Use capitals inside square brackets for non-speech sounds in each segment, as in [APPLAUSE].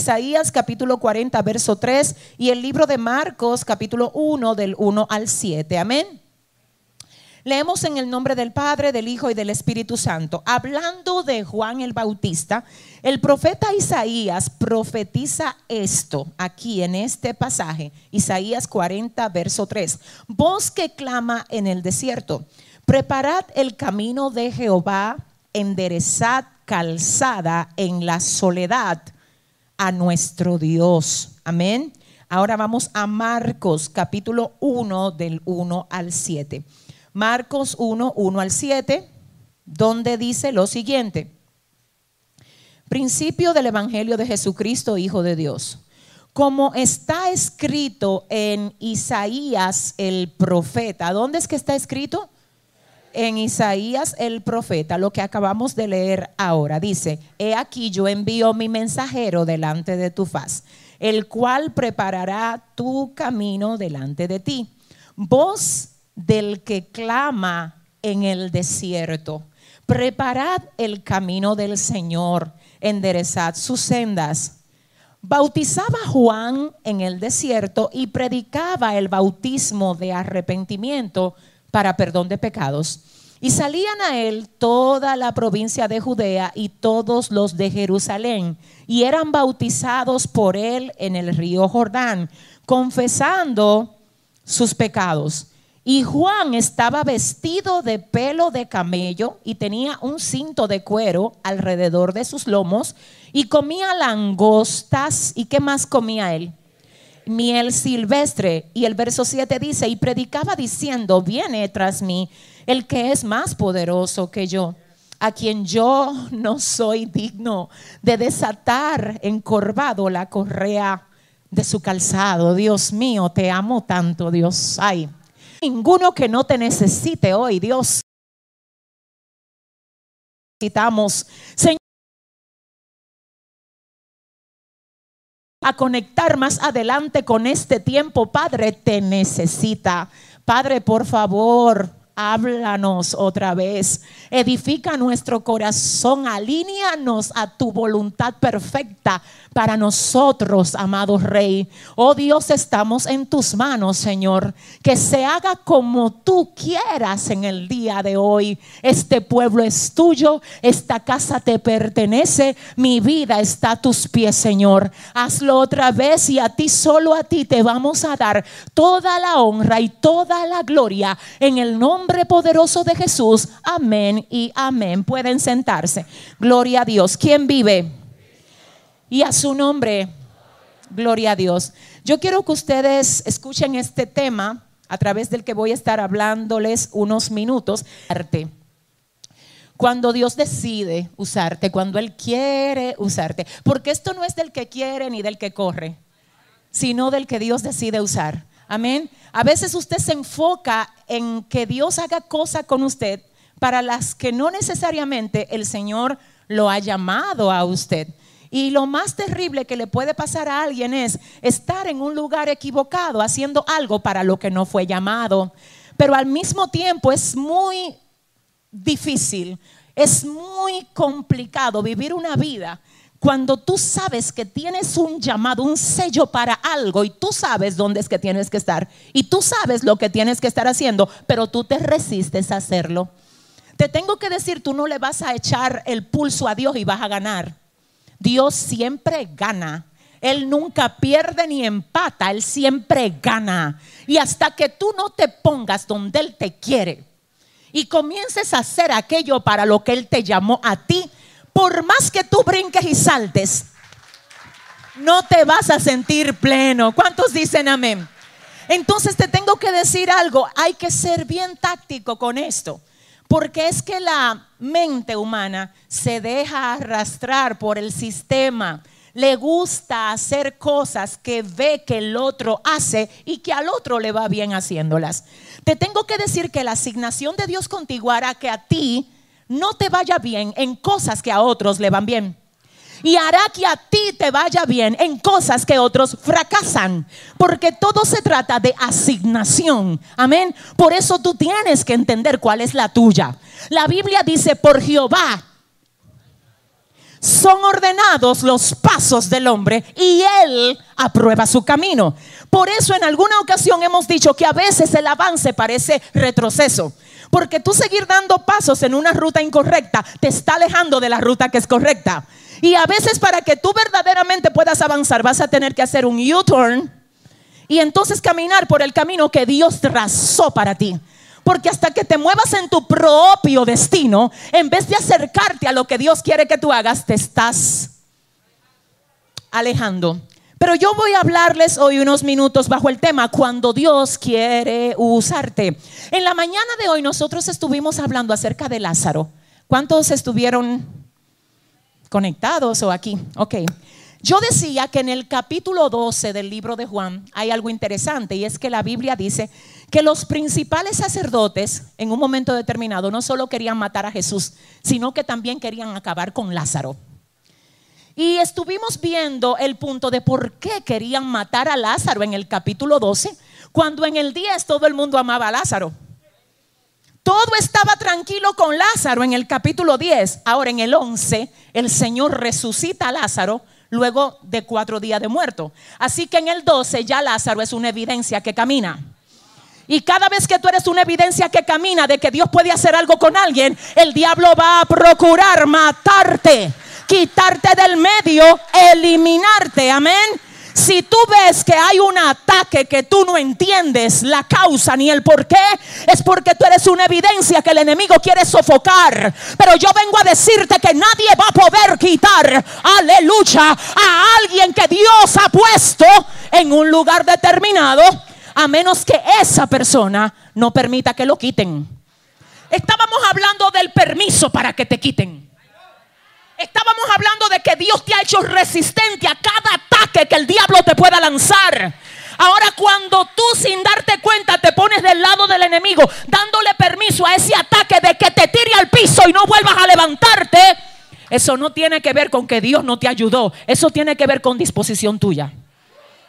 Isaías capítulo 40, verso 3 y el libro de Marcos capítulo 1 del 1 al 7. Amén. Leemos en el nombre del Padre, del Hijo y del Espíritu Santo. Hablando de Juan el Bautista, el profeta Isaías profetiza esto aquí en este pasaje, Isaías 40, verso 3. Voz que clama en el desierto, preparad el camino de Jehová, enderezad calzada en la soledad a nuestro Dios. Amén. Ahora vamos a Marcos capítulo 1 del 1 al 7. Marcos 1, 1 al 7, donde dice lo siguiente. Principio del Evangelio de Jesucristo, Hijo de Dios. Como está escrito en Isaías el profeta. ¿Dónde es que está escrito? En Isaías el profeta, lo que acabamos de leer ahora. Dice, he aquí yo envío mi mensajero delante de tu faz, el cual preparará tu camino delante de ti. Vos del que clama en el desierto. Preparad el camino del Señor, enderezad sus sendas. Bautizaba Juan en el desierto y predicaba el bautismo de arrepentimiento para perdón de pecados. Y salían a él toda la provincia de Judea y todos los de Jerusalén, y eran bautizados por él en el río Jordán, confesando sus pecados. Y Juan estaba vestido de pelo de camello y tenía un cinto de cuero alrededor de sus lomos y comía langostas. ¿Y qué más comía él? Miel silvestre. Y el verso 7 dice, y predicaba diciendo, viene tras mí el que es más poderoso que yo, a quien yo no soy digno de desatar encorvado la correa de su calzado. Dios mío, te amo tanto, Dios. Ay ninguno que no te necesite hoy, Dios. Necesitamos, Señor, a conectar más adelante con este tiempo, Padre, te necesita. Padre, por favor, háblanos otra vez. Edifica nuestro corazón, alíneanos a tu voluntad perfecta para nosotros, amado Rey. Oh Dios, estamos en tus manos, Señor. Que se haga como tú quieras en el día de hoy. Este pueblo es tuyo, esta casa te pertenece, mi vida está a tus pies, Señor. Hazlo otra vez y a ti, solo a ti, te vamos a dar toda la honra y toda la gloria en el nombre poderoso de Jesús. Amén y amén. Pueden sentarse. Gloria a Dios. ¿Quién vive? y a su nombre. Gloria a Dios. Yo quiero que ustedes escuchen este tema a través del que voy a estar hablándoles unos minutos. Cuando Dios decide usarte, cuando Él quiere usarte. Porque esto no es del que quiere ni del que corre, sino del que Dios decide usar. Amén. A veces usted se enfoca en que Dios haga cosas con usted para las que no necesariamente el Señor lo ha llamado a usted. Y lo más terrible que le puede pasar a alguien es estar en un lugar equivocado haciendo algo para lo que no fue llamado. Pero al mismo tiempo es muy difícil, es muy complicado vivir una vida cuando tú sabes que tienes un llamado, un sello para algo y tú sabes dónde es que tienes que estar y tú sabes lo que tienes que estar haciendo, pero tú te resistes a hacerlo. Te tengo que decir, tú no le vas a echar el pulso a Dios y vas a ganar. Dios siempre gana. Él nunca pierde ni empata, Él siempre gana. Y hasta que tú no te pongas donde Él te quiere y comiences a hacer aquello para lo que Él te llamó a ti, por más que tú brinques y saltes, no te vas a sentir pleno. ¿Cuántos dicen amén? Entonces te tengo que decir algo, hay que ser bien táctico con esto. Porque es que la mente humana se deja arrastrar por el sistema. Le gusta hacer cosas que ve que el otro hace y que al otro le va bien haciéndolas. Te tengo que decir que la asignación de Dios contigo hará que a ti no te vaya bien en cosas que a otros le van bien y hará que a ti te vaya bien en cosas que otros fracasan. Porque todo se trata de asignación. Amén. Por eso tú tienes que entender cuál es la tuya. La Biblia dice, por Jehová son ordenados los pasos del hombre y él aprueba su camino. Por eso en alguna ocasión hemos dicho que a veces el avance parece retroceso. Porque tú seguir dando pasos en una ruta incorrecta te está alejando de la ruta que es correcta. Y a veces para que tú verdaderamente puedas avanzar vas a tener que hacer un U-turn y entonces caminar por el camino que Dios trazó para ti. Porque hasta que te muevas en tu propio destino, en vez de acercarte a lo que Dios quiere que tú hagas, te estás alejando. Pero yo voy a hablarles hoy unos minutos bajo el tema cuando Dios quiere usarte. En la mañana de hoy nosotros estuvimos hablando acerca de Lázaro. ¿Cuántos estuvieron conectados o aquí? Ok. Yo decía que en el capítulo 12 del libro de Juan hay algo interesante y es que la Biblia dice que los principales sacerdotes en un momento determinado no solo querían matar a Jesús, sino que también querían acabar con Lázaro. Y estuvimos viendo el punto de por qué querían matar a Lázaro en el capítulo 12, cuando en el 10 todo el mundo amaba a Lázaro. Todo estaba tranquilo con Lázaro en el capítulo 10. Ahora en el 11 el Señor resucita a Lázaro luego de cuatro días de muerto. Así que en el 12 ya Lázaro es una evidencia que camina. Y cada vez que tú eres una evidencia que camina de que Dios puede hacer algo con alguien, el diablo va a procurar matarte, quitarte del medio, eliminarte. Amén. Si tú ves que hay un ataque que tú no entiendes la causa ni el por qué, es porque tú eres una evidencia que el enemigo quiere sofocar. Pero yo vengo a decirte que nadie va a poder quitar, aleluya, a alguien que Dios ha puesto en un lugar determinado, a menos que esa persona no permita que lo quiten. Estábamos hablando del permiso para que te quiten. Estábamos hablando de que Dios te ha hecho resistente a cada ataque que el diablo te pueda lanzar. Ahora cuando tú sin darte cuenta te pones del lado del enemigo, dándole permiso a ese ataque de que te tire al piso y no vuelvas a levantarte, eso no tiene que ver con que Dios no te ayudó, eso tiene que ver con disposición tuya.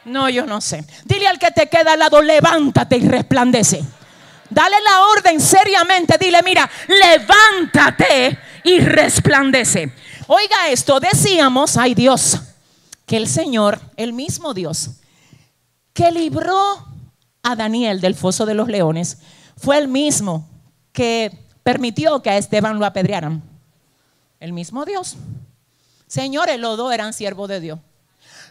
No, yo no sé. Dile al que te queda al lado, levántate y resplandece. Dale la orden seriamente, dile, mira, levántate y resplandece. Oiga esto, decíamos, ay Dios, que el Señor, el mismo Dios, que libró a Daniel del foso de los leones, fue el mismo que permitió que a Esteban lo apedrearan. El mismo Dios. Señores, los dos eran siervos de Dios.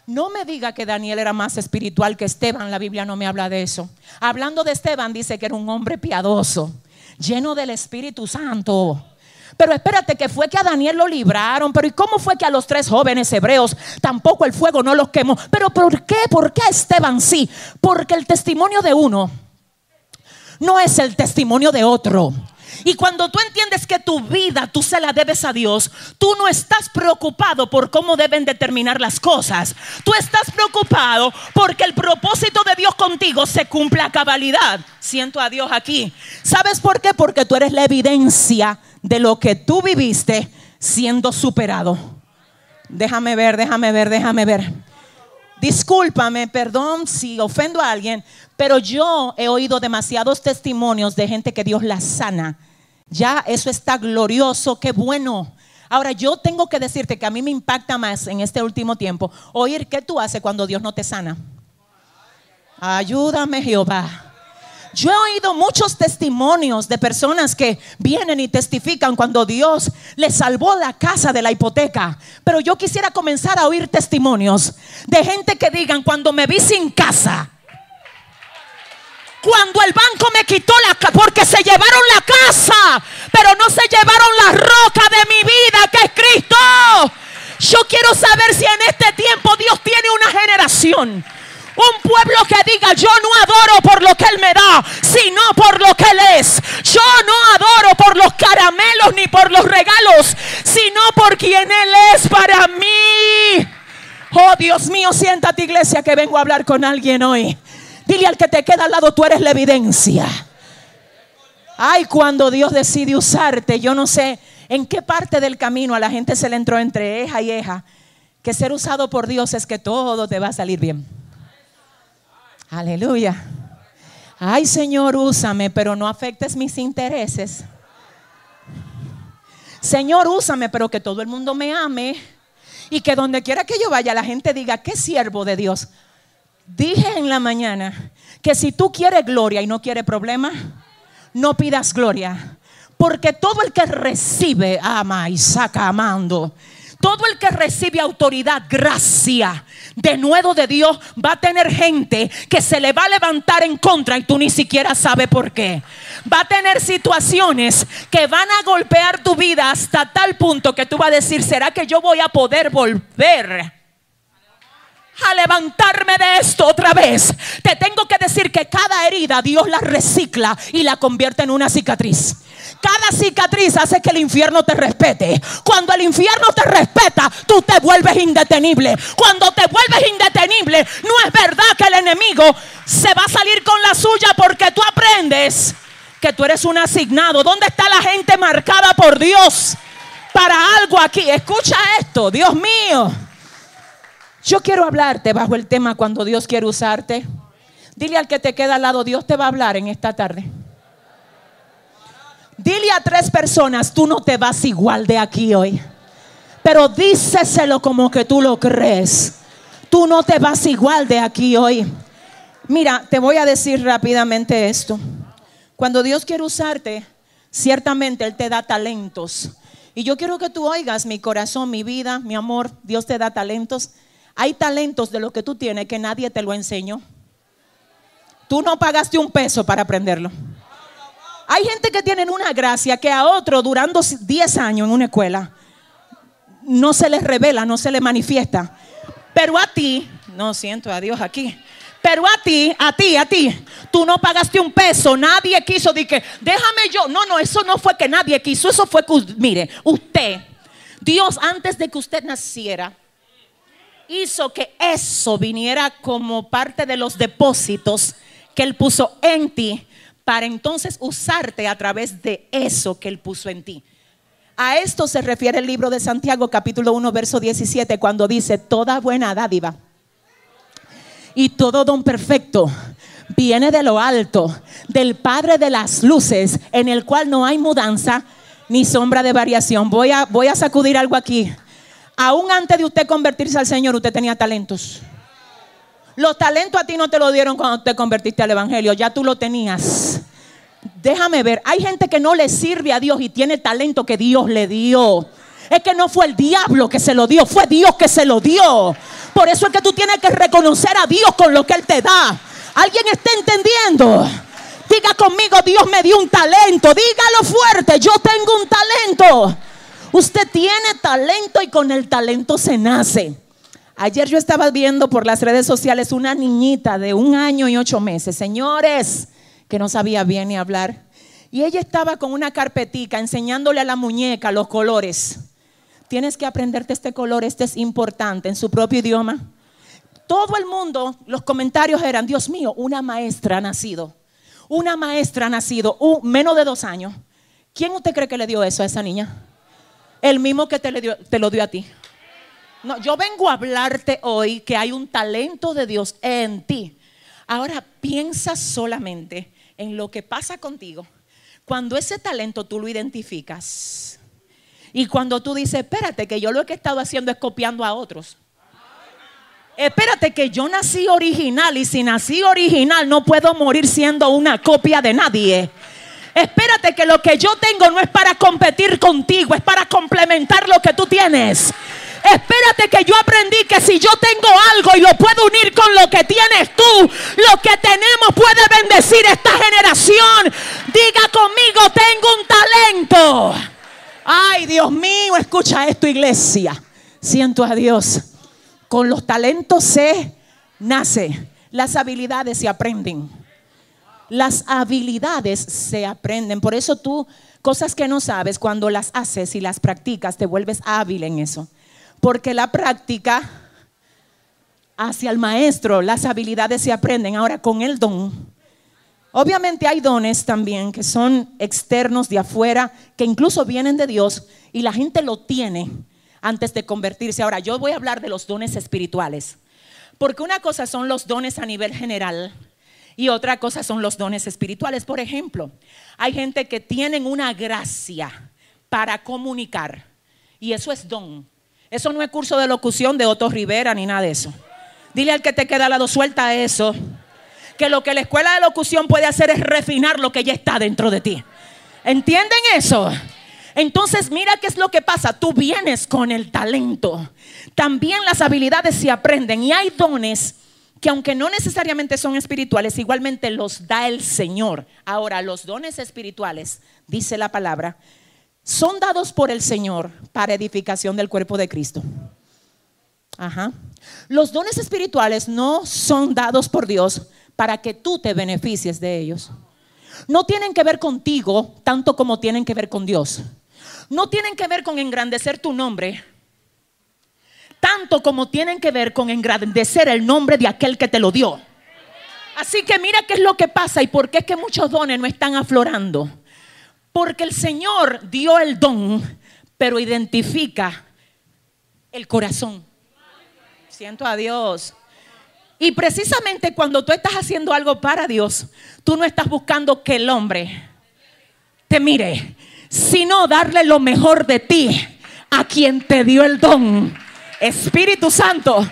No me diga que Daniel era más espiritual que Esteban, la Biblia no me habla de eso. Hablando de Esteban, dice que era un hombre piadoso, lleno del Espíritu Santo. Pero espérate que fue que a Daniel lo libraron. Pero ¿y cómo fue que a los tres jóvenes hebreos tampoco el fuego no los quemó? Pero ¿por qué? ¿Por qué Esteban sí? Porque el testimonio de uno no es el testimonio de otro. Y cuando tú entiendes que tu vida tú se la debes a Dios, tú no estás preocupado por cómo deben determinar las cosas. Tú estás preocupado porque el propósito de Dios contigo se cumple a cabalidad. Siento a Dios aquí. ¿Sabes por qué? Porque tú eres la evidencia de lo que tú viviste siendo superado. Déjame ver, déjame ver, déjame ver. Discúlpame, perdón si ofendo a alguien, pero yo he oído demasiados testimonios de gente que Dios la sana. Ya eso está glorioso, qué bueno. Ahora yo tengo que decirte que a mí me impacta más en este último tiempo oír qué tú haces cuando Dios no te sana. Ayúdame Jehová. Yo he oído muchos testimonios de personas que vienen y testifican cuando Dios les salvó la casa de la hipoteca. Pero yo quisiera comenzar a oír testimonios de gente que digan, cuando me vi sin casa, cuando el banco me quitó la casa, porque se llevaron la casa, pero no se llevaron la roca de mi vida, que es Cristo. Yo quiero saber si en este tiempo Dios tiene una generación un pueblo que diga, yo no adoro por lo que Él me da, sino por lo que Él es. Yo no adoro por los caramelos ni por los regalos, sino por quien Él es para mí. Oh Dios mío, siéntate iglesia que vengo a hablar con alguien hoy. Dile al que te queda al lado, tú eres la evidencia. Ay, cuando Dios decide usarte, yo no sé en qué parte del camino a la gente se le entró entre eja y eja, que ser usado por Dios es que todo te va a salir bien. Aleluya. Ay Señor, úsame, pero no afectes mis intereses. Señor, úsame, pero que todo el mundo me ame. Y que donde quiera que yo vaya, la gente diga, qué siervo de Dios. Dije en la mañana que si tú quieres gloria y no quieres problema, no pidas gloria. Porque todo el que recibe, ama y saca amando. Todo el que recibe autoridad, gracia, de nuevo de Dios, va a tener gente que se le va a levantar en contra y tú ni siquiera sabes por qué. Va a tener situaciones que van a golpear tu vida hasta tal punto que tú vas a decir, ¿será que yo voy a poder volver? a levantarme de esto otra vez. Te tengo que decir que cada herida Dios la recicla y la convierte en una cicatriz. Cada cicatriz hace que el infierno te respete. Cuando el infierno te respeta, tú te vuelves indetenible. Cuando te vuelves indetenible, no es verdad que el enemigo se va a salir con la suya porque tú aprendes que tú eres un asignado. ¿Dónde está la gente marcada por Dios para algo aquí? Escucha esto, Dios mío. Yo quiero hablarte bajo el tema cuando Dios quiere usarte. Dile al que te queda al lado, Dios te va a hablar en esta tarde. Dile a tres personas, tú no te vas igual de aquí hoy. Pero díceselo como que tú lo crees. Tú no te vas igual de aquí hoy. Mira, te voy a decir rápidamente esto. Cuando Dios quiere usarte, ciertamente Él te da talentos. Y yo quiero que tú oigas mi corazón, mi vida, mi amor. Dios te da talentos. Hay talentos de lo que tú tienes que nadie te lo enseñó. Tú no pagaste un peso para aprenderlo. Hay gente que tiene una gracia que a otro durando 10 años en una escuela no se les revela, no se les manifiesta. Pero a ti, no siento a Dios aquí. Pero a ti, a ti, a ti, tú no pagaste un peso, nadie quiso de que, déjame yo. No, no, eso no fue que nadie quiso, eso fue que, mire, usted, Dios antes de que usted naciera, hizo que eso viniera como parte de los depósitos que Él puso en ti para entonces usarte a través de eso que Él puso en ti. A esto se refiere el libro de Santiago capítulo 1 verso 17 cuando dice, toda buena dádiva y todo don perfecto viene de lo alto, del Padre de las luces, en el cual no hay mudanza ni sombra de variación. Voy a, voy a sacudir algo aquí. Aún antes de usted convertirse al Señor, usted tenía talentos. Los talentos a ti no te lo dieron cuando te convertiste al Evangelio, ya tú lo tenías. Déjame ver, hay gente que no le sirve a Dios y tiene talento que Dios le dio. Es que no fue el diablo que se lo dio, fue Dios que se lo dio. Por eso es que tú tienes que reconocer a Dios con lo que Él te da. ¿Alguien está entendiendo? Diga conmigo, Dios me dio un talento. Dígalo fuerte, yo tengo un talento. Usted tiene talento y con el talento se nace. Ayer yo estaba viendo por las redes sociales una niñita de un año y ocho meses, señores, que no sabía bien ni hablar. Y ella estaba con una carpetica enseñándole a la muñeca los colores. Tienes que aprenderte este color, este es importante en su propio idioma. Todo el mundo, los comentarios eran, Dios mío, una maestra ha nacido. Una maestra ha nacido, menos de dos años. ¿Quién usted cree que le dio eso a esa niña? El mismo que te, lo dio a ti. No, yo vengo a hablarte hoy que hay un talento de Dios en ti. Ahora piensa solamente en lo que pasa contigo. Cuando ese talento tú lo identificas. Y cuando tú dices, espérate, que yo lo que he estado haciendo es copiando a otros. Espérate que yo nací original y si nací original no puedo morir siendo una copia de nadie. Espérate que lo que yo tengo no es para competir contigo, es para complementar lo que tú tienes. Espérate que yo aprendí que si yo tengo algo y lo puedo unir con lo que tienes tú, lo que tenemos puede bendecir esta generación. Diga conmigo, tengo un talento. Ay, Dios mío, escucha esto, iglesia. Siento a Dios. Con los talentos se nace, las habilidades se aprenden. Las habilidades se aprenden. Por eso tú, cosas que no sabes, cuando las haces y las practicas, te vuelves hábil en eso. Porque la práctica hacia el maestro, las habilidades se aprenden. Ahora con el don. Obviamente hay dones también que son externos de afuera, que incluso vienen de Dios y la gente lo tiene antes de convertirse. Ahora yo voy a hablar de los dones espirituales. Porque una cosa son los dones a nivel general y otra cosa son los dones espirituales. Por ejemplo, hay gente que tienen una gracia para comunicar. Y eso es don. Eso no es curso de locución de Otto Rivera ni nada de eso. Dile al que te queda al lado, suelta eso. Que lo que la escuela de locución puede hacer es refinar lo que ya está dentro de ti. ¿Entienden eso? Entonces mira qué es lo que pasa. Tú vienes con el talento. También las habilidades se aprenden y hay dones que aunque no necesariamente son espirituales, igualmente los da el Señor. Ahora, los dones espirituales, dice la palabra, son dados por el Señor para edificación del cuerpo de Cristo. Ajá. Los dones espirituales no son dados por Dios para que tú te beneficies de ellos. No tienen que ver contigo tanto como tienen que ver con Dios. No tienen que ver con engrandecer tu nombre tanto como tienen que ver con engrandecer el nombre de aquel que te lo dio. Así que mira qué es lo que pasa y por qué es que muchos dones no están aflorando. Porque el Señor dio el don, pero identifica el corazón. Siento a Dios. Y precisamente cuando tú estás haciendo algo para Dios, tú no estás buscando que el hombre te mire, sino darle lo mejor de ti a quien te dio el don. Espíritu Santo,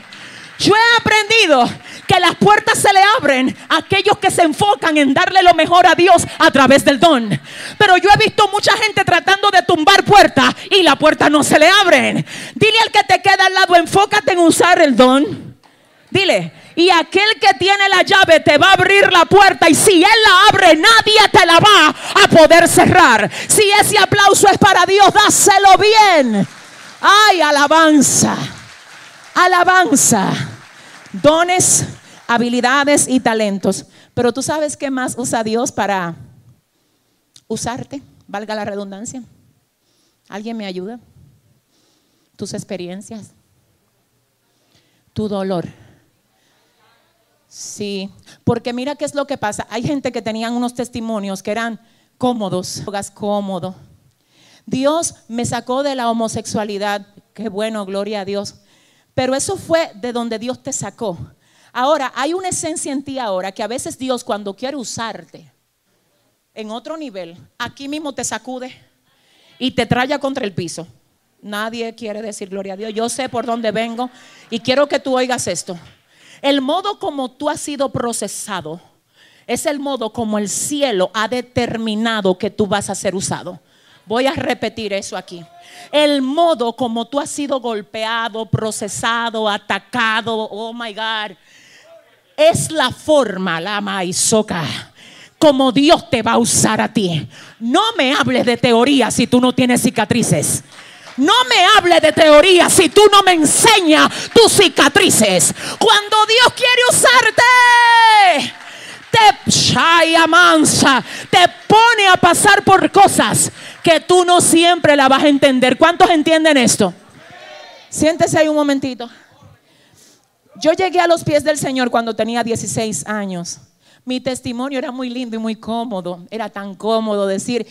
yo he aprendido que las puertas se le abren a aquellos que se enfocan en darle lo mejor a Dios a través del don. Pero yo he visto mucha gente tratando de tumbar puertas y la puerta no se le abren. Dile al que te queda al lado, enfócate en usar el don. Dile, y aquel que tiene la llave te va a abrir la puerta y si él la abre, nadie te la va a poder cerrar. Si ese aplauso es para Dios, dáselo bien. Ay, alabanza. Alabanza. Dones habilidades y talentos. Pero tú sabes qué más usa Dios para usarte, valga la redundancia. ¿Alguien me ayuda? Tus experiencias, tu dolor. Sí, porque mira qué es lo que pasa. Hay gente que tenían unos testimonios que eran cómodos, cómodo. Dios me sacó de la homosexualidad. Qué bueno, gloria a Dios. Pero eso fue de donde Dios te sacó. Ahora, hay una esencia en ti ahora que a veces Dios cuando quiere usarte en otro nivel, aquí mismo te sacude y te traya contra el piso. Nadie quiere decir gloria a Dios. Yo sé por dónde vengo y quiero que tú oigas esto. El modo como tú has sido procesado es el modo como el cielo ha determinado que tú vas a ser usado. Voy a repetir eso aquí. El modo como tú has sido golpeado, procesado, atacado, oh my God, es la forma, la maizoca, como Dios te va a usar a ti. No me hables de teoría si tú no tienes cicatrices. No me hables de teoría si tú no me enseñas tus cicatrices. Cuando Dios quiere usarte, te te pone a pasar por cosas que tú no siempre la vas a entender. ¿Cuántos entienden esto? Siéntese ahí un momentito. Yo llegué a los pies del Señor cuando tenía 16 años. Mi testimonio era muy lindo y muy cómodo. Era tan cómodo decir,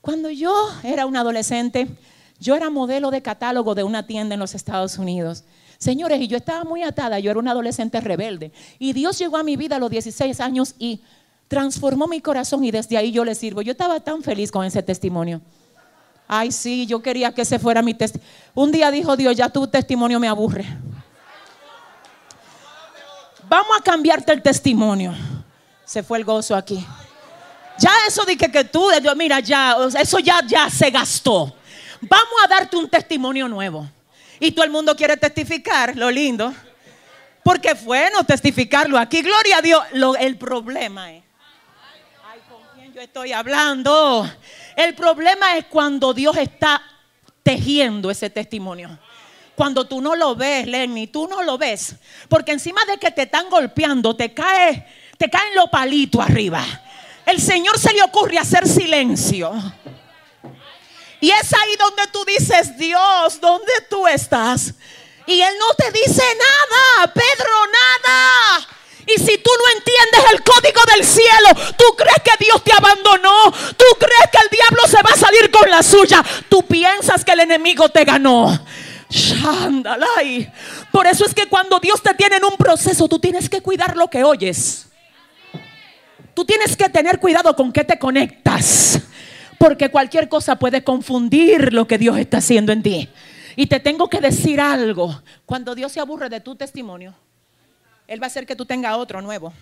cuando yo era un adolescente, yo era modelo de catálogo de una tienda en los Estados Unidos. Señores, y yo estaba muy atada, yo era una adolescente rebelde. Y Dios llegó a mi vida a los 16 años y transformó mi corazón y desde ahí yo le sirvo. Yo estaba tan feliz con ese testimonio. Ay, sí, yo quería que ese fuera mi testimonio. Un día dijo Dios, ya tu testimonio me aburre vamos a cambiarte el testimonio. Se fue el gozo aquí. Ya eso dije que, tú, Dios, mira, ya, eso ya, ya se gastó. Vamos a darte un testimonio nuevo. Y todo el mundo quiere testificar, lo lindo. Porque es bueno testificarlo aquí. Gloria a Dios. el problema es. Ay, ¿con quién yo estoy hablando? El problema es cuando Dios está tejiendo ese testimonio cuando tú no lo ves, Lenny, tú no lo ves. Porque encima de que te están golpeando, te cae, te caen los palitos arriba. El Señor se le ocurre hacer silencio. Y es ahí donde tú dices, Dios, ¿dónde tú estás? Y Él no te dice nada, Pedro, nada. Y si tú no entiendes el código del cielo, tú crees que Dios te abandonó, tú crees que el diablo se va a salir con la suya, tú piensas que el enemigo te ganó. Por eso es que cuando Dios te tiene en un proceso, tú tienes que cuidar lo que oyes. Tú tienes que tener cuidado con qué te conectas. Porque cualquier cosa puede confundir lo que Dios está haciendo en ti. Y te tengo que decir algo. Cuando Dios se aburre de tu testimonio, Él va a hacer que tú tengas otro nuevo.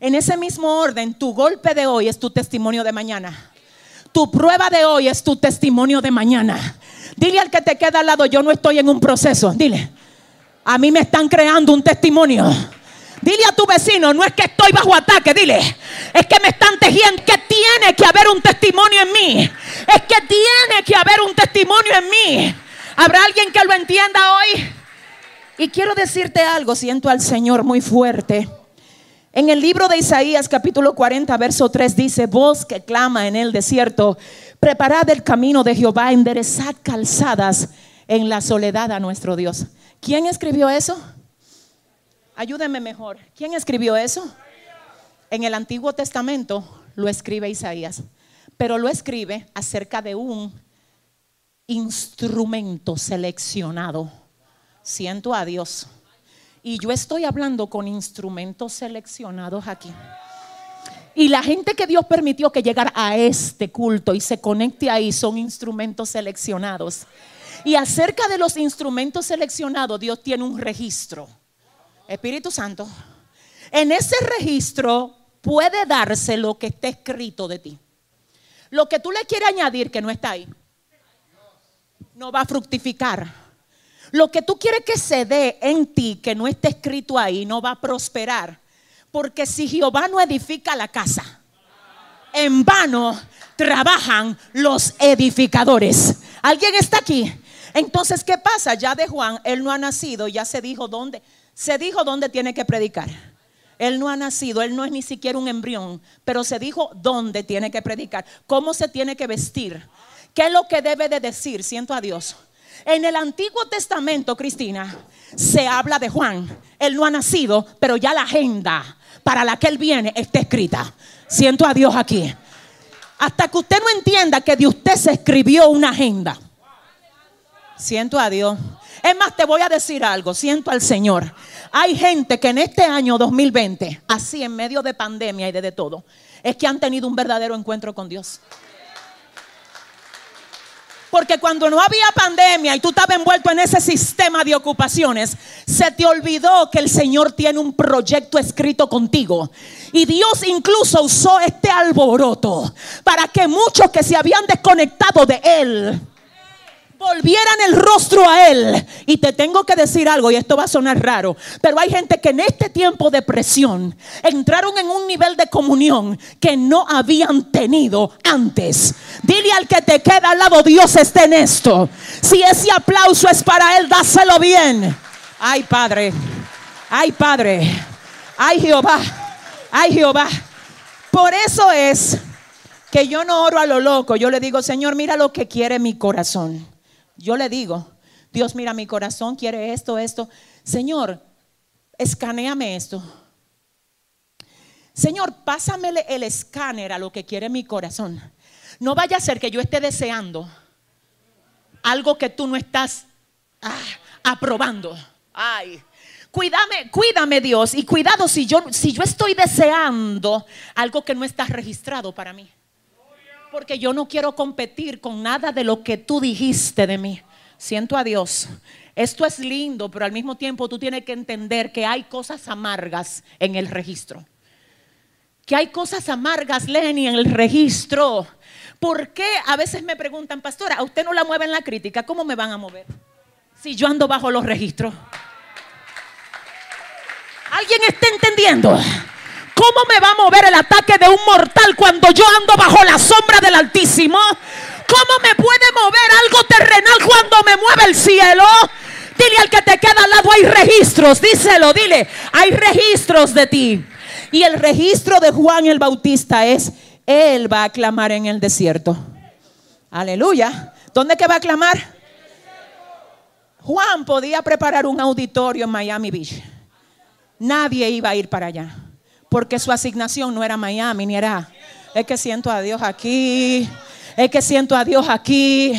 En ese mismo orden, tu golpe de hoy es tu testimonio de mañana. Tu prueba de hoy es tu testimonio de mañana. Dile al que te queda al lado, yo no estoy en un proceso. Dile, a mí me están creando un testimonio. Dile a tu vecino, no es que estoy bajo ataque, dile, es que me están tejiendo, que tiene que haber un testimonio en mí. Es que tiene que haber un testimonio en mí. ¿Habrá alguien que lo entienda hoy? Y quiero decirte algo, siento al Señor muy fuerte. En el libro de Isaías capítulo 40, verso 3 dice, voz que clama en el desierto, preparad el camino de Jehová, enderezad calzadas en la soledad a nuestro Dios. ¿Quién escribió eso? Ayúdenme mejor. ¿Quién escribió eso? En el Antiguo Testamento lo escribe Isaías, pero lo escribe acerca de un instrumento seleccionado. Siento a Dios. Y yo estoy hablando con instrumentos seleccionados aquí. Y la gente que Dios permitió que llegara a este culto y se conecte ahí son instrumentos seleccionados. Y acerca de los instrumentos seleccionados, Dios tiene un registro. Espíritu Santo, en ese registro puede darse lo que está escrito de ti. Lo que tú le quieres añadir que no está ahí, no va a fructificar. Lo que tú quieres que se dé en ti que no esté escrito ahí, no va a prosperar. Porque si Jehová no edifica la casa, en vano trabajan los edificadores. ¿Alguien está aquí? Entonces, ¿qué pasa? Ya de Juan, él no ha nacido, ya se dijo dónde. Se dijo dónde tiene que predicar. Él no ha nacido, él no es ni siquiera un embrión, pero se dijo dónde tiene que predicar, cómo se tiene que vestir, qué es lo que debe de decir, siento a Dios. En el Antiguo Testamento, Cristina, se habla de Juan. Él no ha nacido, pero ya la agenda para la que él viene está escrita. Siento a Dios aquí. Hasta que usted no entienda que de usted se escribió una agenda. Siento a Dios. Es más, te voy a decir algo, siento al Señor. Hay gente que en este año 2020, así en medio de pandemia y de, todo, es que han tenido un verdadero encuentro con Dios. Porque cuando no había pandemia y tú estabas envuelto en ese sistema de ocupaciones, se te olvidó que el Señor tiene un proyecto escrito contigo. Y Dios incluso usó este alboroto para que muchos que se habían desconectado de Él volvieran el rostro a Él. Y te tengo que decir algo, y esto va a sonar raro, pero hay gente que en este tiempo de presión entraron en un nivel de comunión que no habían tenido antes. Dile al que te queda al lado, Dios está en esto. Si ese aplauso es para Él, dáselo bien. Ay, Padre, ay, Padre, ay, Jehová, ay, Jehová. Por eso es que yo no oro a lo loco. Yo le digo, Señor, mira lo que quiere mi corazón. Yo le digo, Dios mira mi corazón, quiere esto, esto. Señor, escaneame esto. Señor, pásamele el escáner a lo que quiere mi corazón. No vaya a ser que yo esté deseando algo que tú no estás ah, aprobando. Ay, cuídame, cuídame Dios y cuidado si yo si yo estoy deseando algo que no está registrado para mí porque yo no quiero competir con nada de lo que tú dijiste de mí. Siento a Dios. Esto es lindo, pero al mismo tiempo tú tienes que entender que hay cosas amargas en el registro. Que hay cosas amargas, Lenny, en el registro. ¿Por qué a veces me preguntan, pastora, a usted no la mueven la crítica? ¿Cómo me van a mover? Si yo ando bajo los registros. ¿Alguien está entendiendo? ¿Cómo me va a mover el ataque de un mortal cuando yo ando bajo la sombra del Altísimo? ¿Cómo me puede mover algo terrenal cuando me mueve el cielo? Dile al que te queda al lado, hay registros, díselo, dile, hay registros de ti. Y el registro de Juan el Bautista es, él va a clamar en el desierto. Aleluya. ¿Dónde que va a clamar? Juan podía preparar un auditorio en Miami Beach. Nadie iba a ir para allá porque su asignación no era Miami, ni era, es que siento a Dios aquí, es que siento a Dios aquí.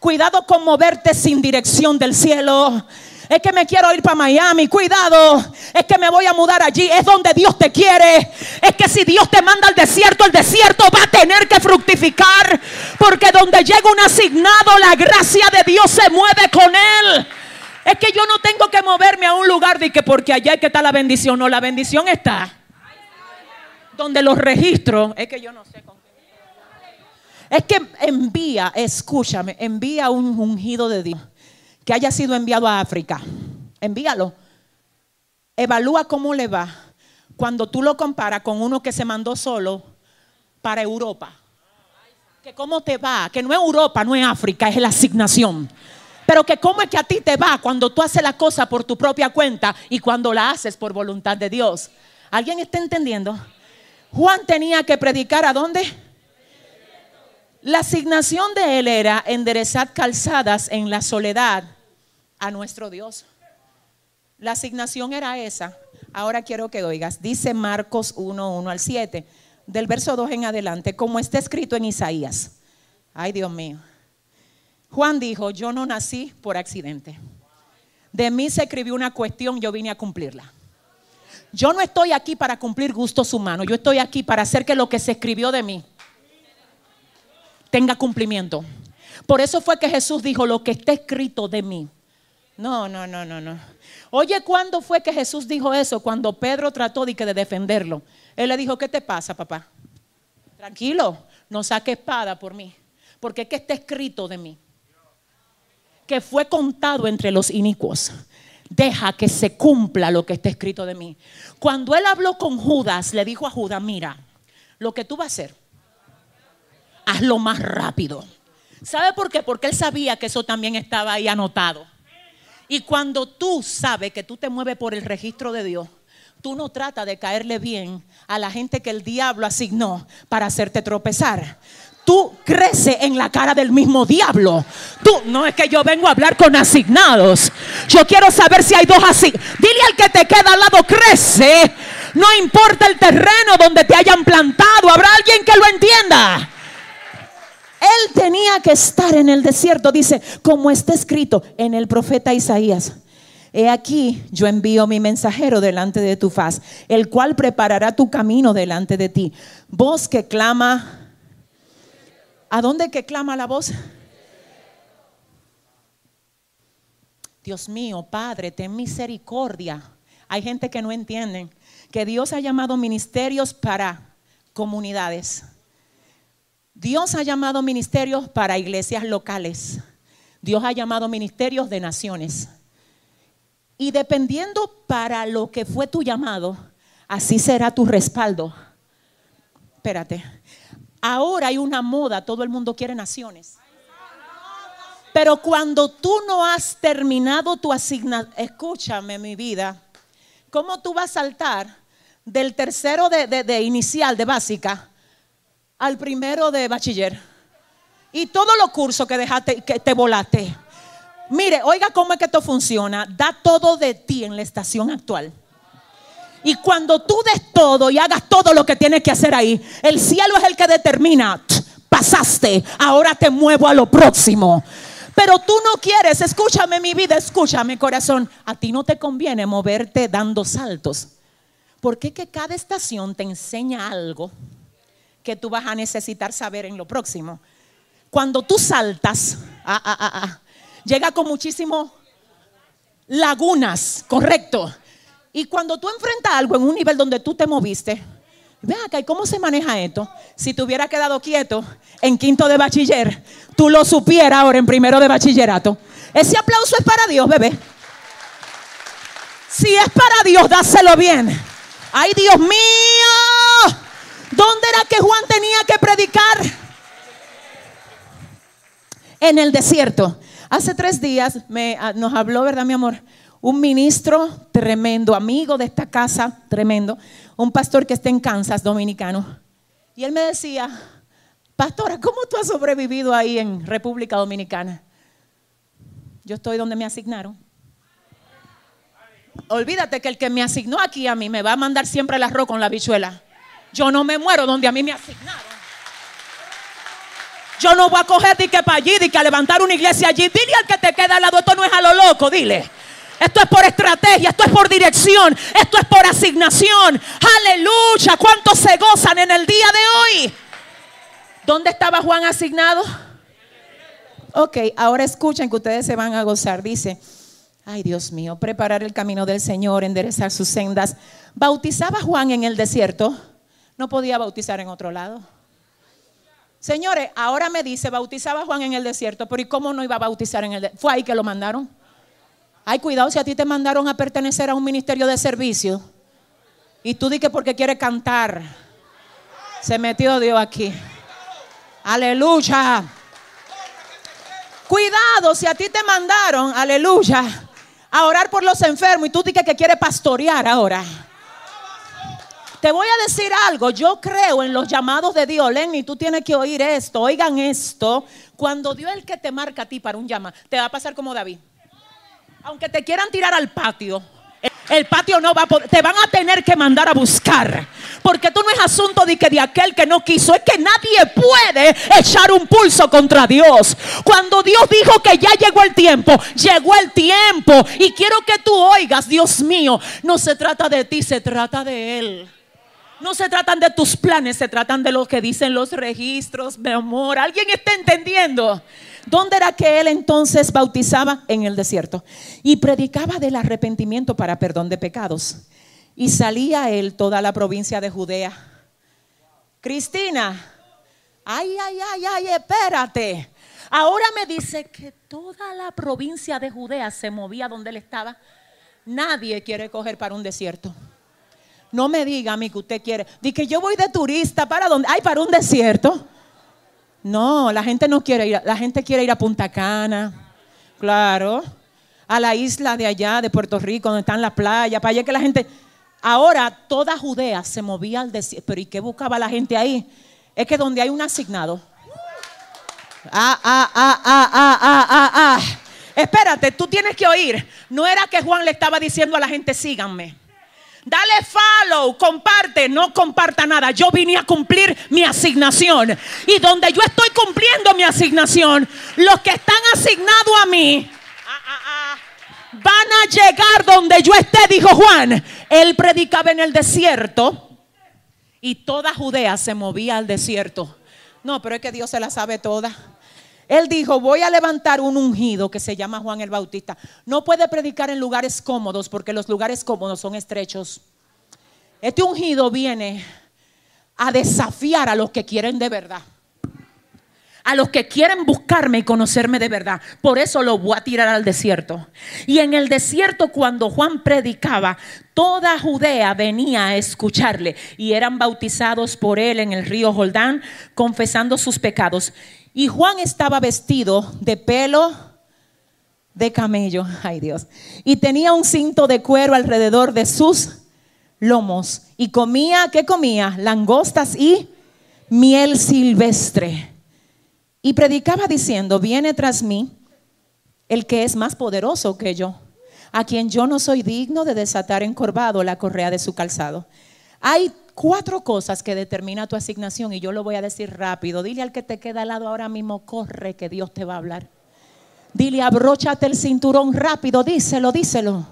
Cuidado con moverte sin dirección del cielo. Es que me quiero ir para Miami. Cuidado. Es que me voy a mudar allí. Es donde Dios te quiere. Es que si Dios te manda al desierto, el desierto va a tener que fructificar. Porque donde llega un asignado, la gracia de Dios se mueve con él. Es que yo no tengo que moverme a un lugar de que porque allá es que está la bendición. No, la bendición está donde los registros. Es que yo no sé con Es que envía, escúchame, envía un ungido de Dios que haya sido enviado a África. Envíalo. Evalúa cómo le va cuando tú lo comparas con uno que se mandó solo para Europa. Que cómo te va, que no es Europa, no es África, es la asignación. Pero que cómo es que a ti te va cuando tú haces la cosa por tu propia cuenta y cuando la haces por voluntad de Dios. ¿Alguien está entendiendo? Juan tenía que predicar a dónde? La asignación de él era enderezar calzadas en la soledad a nuestro Dios. La asignación era esa. Ahora quiero que oigas. Dice Marcos 1, 1 al 7, del verso 2 en adelante, como está escrito en Isaías. Ay, Dios mío. Juan dijo, yo no nací por accidente. De mí se escribió una cuestión, yo vine a cumplirla. Yo no estoy aquí para cumplir gustos humanos, yo estoy aquí para hacer que lo que se escribió de mí tenga cumplimiento. Por eso fue que Jesús dijo, lo que está escrito de mí. No, no, no, no, no. Oye, ¿cuándo fue que Jesús dijo eso? Cuando Pedro trató de, de defenderlo. Él le dijo, ¿qué te pasa, papá? Tranquilo, no saque espada por mí, porque es que está escrito de mí que fue contado entre los inicuos. Deja que se cumpla lo que está escrito de mí. Cuando él habló con Judas, le dijo a Judas, mira, lo que tú vas a hacer, hazlo más rápido. ¿Sabe por qué? Porque él sabía que eso también estaba ahí anotado. Y cuando tú sabes que tú te mueves por el registro de Dios, tú no tratas de caerle bien a la gente que el diablo asignó para hacerte tropezar tú creces en la cara del mismo diablo. Tú, no es que yo vengo a hablar con asignados. Yo quiero saber si hay dos así. Dile al que te queda al lado, crece. No importa el terreno donde te hayan plantado, habrá alguien que lo entienda. Él tenía que estar en el desierto, dice, como está escrito en el profeta Isaías. He aquí, yo envío mi mensajero delante de tu faz, el cual preparará tu camino delante de ti. Voz que clama ¿A dónde que clama la voz? Dios mío, Padre, ten misericordia. Hay gente que no entiende que Dios ha llamado ministerios para comunidades. Dios ha llamado ministerios para iglesias locales. Dios ha llamado ministerios de naciones. Y dependiendo para lo que fue tu llamado, así será tu respaldo. Espérate. Ahora hay una moda, todo el mundo quiere naciones. Pero cuando tú no has terminado tu asignación, escúchame mi vida, ¿cómo tú vas a saltar del tercero de, inicial, de básica, al primero de bachiller? Y todos los cursos que dejaste, que te volaste. Mire, oiga cómo es que esto funciona. Da todo de ti en la estación actual. Y cuando tú des todo y hagas todo lo que tienes que hacer ahí, el cielo es el que determina, pasaste, ahora te muevo a lo próximo. Pero tú no quieres, escúchame mi vida, escúchame corazón, a ti no te conviene moverte dando saltos. Porque que cada estación te enseña algo que tú vas a necesitar saber en lo próximo. Cuando tú saltas, ah, ah, ah, llega con muchísimo lagunas, correcto. Y cuando tú enfrentas algo en un nivel donde tú te moviste, ve acá, ¿y cómo se maneja esto? Si te hubiera quedado quieto en quinto de bachiller, tú lo supieras ahora en primero de bachillerato. Ese aplauso es para Dios, bebé. Si es para Dios, dáselo bien. Ay, Dios mío. ¿Dónde era que Juan tenía que predicar? En el desierto. Hace tres días me, ah, nos habló, ¿verdad, mi amor? Un ministro tremendo, amigo de esta casa, tremendo, un pastor que está en Kansas, dominicano. Y él me decía, pastora, ¿cómo tú has sobrevivido ahí en República Dominicana? Yo estoy donde me asignaron. Olvídate que el que me asignó aquí a mí me va a mandar siempre el arroz con la bichuela. Yo no me muero donde a mí me asignaron. Yo no voy a coger que para allí, que a levantar una iglesia allí. Dile al que te queda al lado, esto no es a lo loco, dile. Esto es por estrategia, esto es por dirección, esto es por asignación. Aleluya. ¿Cuántos se gozan en el día de hoy? ¿Dónde estaba Juan asignado? Ok, ahora escuchen que ustedes se van a gozar. Dice, ay Dios mío, preparar el camino del Señor, enderezar sus sendas. Bautizaba Juan en el desierto. No podía bautizar en otro lado. Señores, ahora me dice, bautizaba Juan en el desierto, pero ¿y cómo no iba a bautizar en el desierto? Fue ahí que lo mandaron. Ay, cuidado si a ti te mandaron a pertenecer a un ministerio de servicio. Y tú di que porque quiere cantar. Se metió Dios aquí. Aleluya. Cuidado si a ti te mandaron, aleluya, a orar por los enfermos y tú dices que quiere pastorear ahora. Te voy a decir algo, yo creo en los llamados de Dios, Lenny, tú tienes que oír esto, oigan esto. Cuando Dios es el que te marca a ti para un llamado, te va a pasar como David. Aunque te quieran tirar al patio, el patio no va a poder, te van a tener que mandar a buscar. Porque tú no es asunto de que de aquel que no quiso, es que nadie puede echar un pulso contra Dios. Cuando Dios dijo que ya llegó el tiempo, llegó el tiempo. Y quiero que tú oigas, Dios mío, no se trata de ti, se trata de Él. No se tratan de tus planes, se tratan de lo que dicen los registros, mi amor. ¿Alguien está entendiendo? ¿Dónde era que él entonces bautizaba? En el desierto. Y predicaba del arrepentimiento para perdón de pecados. Y salía él toda la provincia de Judea. Cristina, ay, ay, ay, ay, espérate. Ahora me dice que toda la provincia de Judea se movía donde él estaba. Nadie quiere coger para un desierto. No me diga a mí que usted quiere. Dice que yo voy de turista para donde. Ay, para un desierto. No, la gente no quiere ir, la gente quiere ir a Punta Cana, claro, a la isla de allá, de Puerto Rico, donde están las playas, para allá que la gente... Ahora toda Judea se movía al desierto, pero ¿y qué buscaba la gente ahí? Es que donde hay un asignado. Ah, ah, ah, ah, ah, ah, ah, ah. Espérate, tú tienes que oír. No era que Juan le estaba diciendo a la gente, síganme. Dale follow, comparte, no comparta nada. Yo vine a cumplir mi asignación. Y donde yo estoy cumpliendo mi asignación, los que están asignados a mí ah, ah, ah, van a llegar donde yo esté, dijo Juan. Él predicaba en el desierto y toda Judea se movía al desierto. No, pero es que Dios se la sabe toda. Él dijo, voy a levantar un ungido que se llama Juan el Bautista. No puede predicar en lugares cómodos porque los lugares cómodos son estrechos. Este ungido viene a desafiar a los que quieren de verdad. A los que quieren buscarme y conocerme de verdad. Por eso lo voy a tirar al desierto. Y en el desierto cuando Juan predicaba, toda Judea venía a escucharle y eran bautizados por él en el río Jordán, confesando sus pecados. Y Juan estaba vestido de pelo de camello, [LAUGHS] ay Dios, y tenía un cinto de cuero alrededor de sus lomos y comía, ¿qué comía? Langostas y miel silvestre. Y predicaba diciendo, viene tras mí el que es más poderoso que yo, a quien yo no soy digno de desatar encorvado la correa de su calzado. Hay cuatro cosas que determina tu asignación y yo lo voy a decir rápido. Dile al que te queda al lado ahora mismo, corre que Dios te va a hablar. Dile, abróchate el cinturón rápido, díselo, díselo.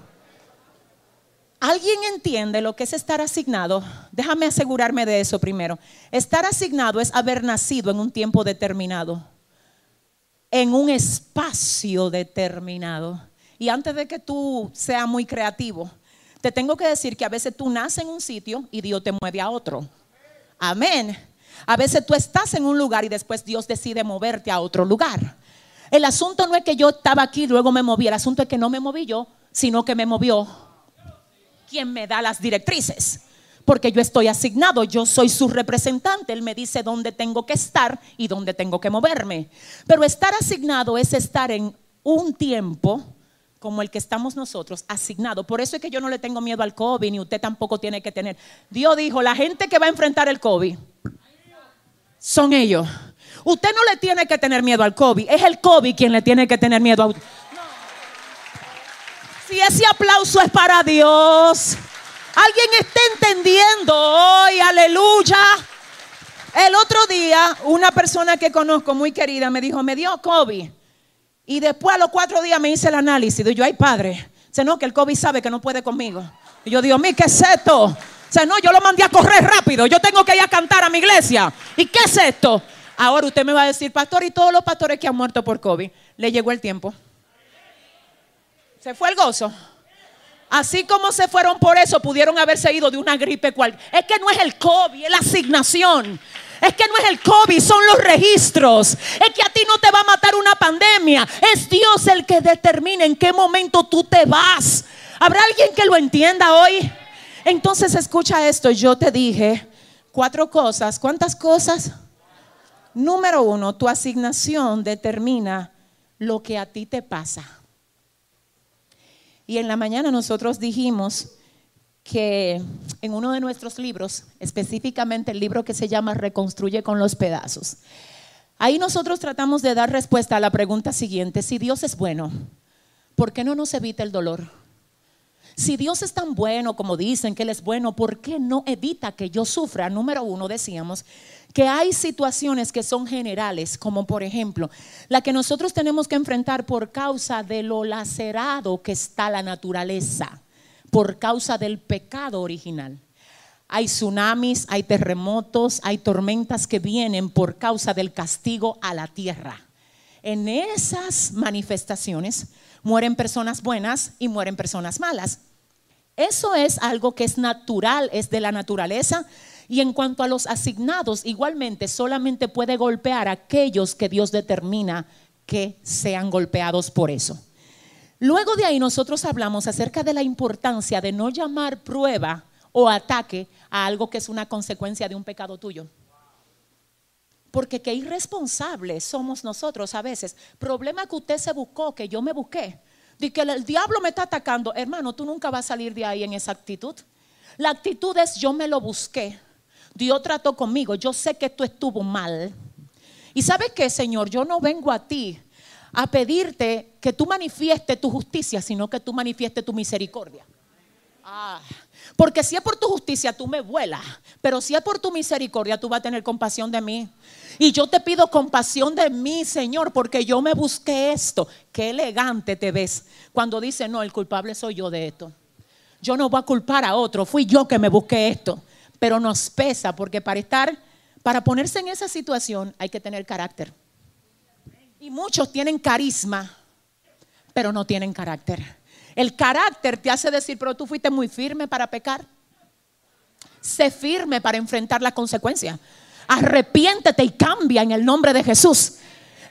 ¿Alguien entiende lo que es estar asignado? Déjame asegurarme de eso primero. Estar asignado es haber nacido en un tiempo determinado, en un espacio determinado. Y antes de que tú seas muy creativo, te tengo que decir que a veces tú naces en un sitio y Dios te mueve a otro. Amén. A veces tú estás en un lugar y después Dios decide moverte a otro lugar. El asunto no es que yo estaba aquí y luego me moví, el asunto es que no me moví yo, sino que me movió quien me da las directrices. Porque yo estoy asignado, yo soy su representante, Él me dice dónde tengo que estar y dónde tengo que moverme. Pero estar asignado es estar en un tiempo como el que estamos nosotros, asignado. Por eso es que yo no le tengo miedo al COVID, ni usted tampoco tiene que tener. Dios dijo, la gente que va a enfrentar el COVID son ellos. Usted no le tiene que tener miedo al COVID, es el COVID quien le tiene que tener miedo a usted. Si ese aplauso es para Dios, alguien está entendiendo hoy, aleluya. El otro día, una persona que conozco muy querida me dijo, me dio COVID. Y después a los cuatro días me hice el análisis. Y yo, ay padre, Se no, que el COVID sabe que no puede conmigo. Y yo digo, mi, ¿qué es esto? O no, yo lo mandé a correr rápido. Yo tengo que ir a cantar a mi iglesia. ¿Y qué es esto? Ahora usted me va a decir, pastor, y todos los pastores que han muerto por COVID, le llegó el tiempo. Se fue el gozo. Así como se fueron por eso, pudieron haberse ido de una gripe cual. Es que no es el COVID, es la asignación. Es que no es el COVID, son los registros. Es que a ti no te va a matar una pandemia. Es Dios el que determina en qué momento tú te vas. ¿Habrá alguien que lo entienda hoy? Entonces escucha esto. Yo te dije cuatro cosas. ¿Cuántas cosas? Número uno, tu asignación determina lo que a ti te pasa. Y en la mañana nosotros dijimos que en uno de nuestros libros, específicamente el libro que se llama Reconstruye con los pedazos, ahí nosotros tratamos de dar respuesta a la pregunta siguiente, si Dios es bueno, ¿por qué no nos evita el dolor? Si Dios es tan bueno como dicen que Él es bueno, ¿por qué no evita que yo sufra? Número uno, decíamos que hay situaciones que son generales, como por ejemplo la que nosotros tenemos que enfrentar por causa de lo lacerado que está la naturaleza, por causa del pecado original. Hay tsunamis, hay terremotos, hay tormentas que vienen por causa del castigo a la tierra. En esas manifestaciones mueren personas buenas y mueren personas malas. Eso es algo que es natural, es de la naturaleza y en cuanto a los asignados, igualmente solamente puede golpear a aquellos que Dios determina que sean golpeados por eso. Luego de ahí nosotros hablamos acerca de la importancia de no llamar prueba o ataque a algo que es una consecuencia de un pecado tuyo. Porque qué irresponsables somos nosotros a veces. Problema que usted se buscó, que yo me busqué. De que el diablo me está atacando. Hermano, tú nunca vas a salir de ahí en esa actitud. La actitud es yo me lo busqué. Dios trató conmigo, yo sé que esto estuvo mal. Y sabes qué, Señor, yo no vengo a ti a pedirte que tú manifiestes tu justicia, sino que tú manifiestes tu misericordia. Ah, porque si es por tu justicia, tú me vuelas. Pero si es por tu misericordia, tú vas a tener compasión de mí. Y yo te pido compasión de mí, Señor, porque yo me busqué esto. Qué elegante te ves cuando dice, no, el culpable soy yo de esto. Yo no voy a culpar a otro, fui yo que me busqué esto pero nos pesa porque para estar, para ponerse en esa situación hay que tener carácter. Y muchos tienen carisma, pero no tienen carácter. El carácter te hace decir, pero tú fuiste muy firme para pecar. Sé firme para enfrentar la consecuencia. Arrepiéntete y cambia en el nombre de Jesús.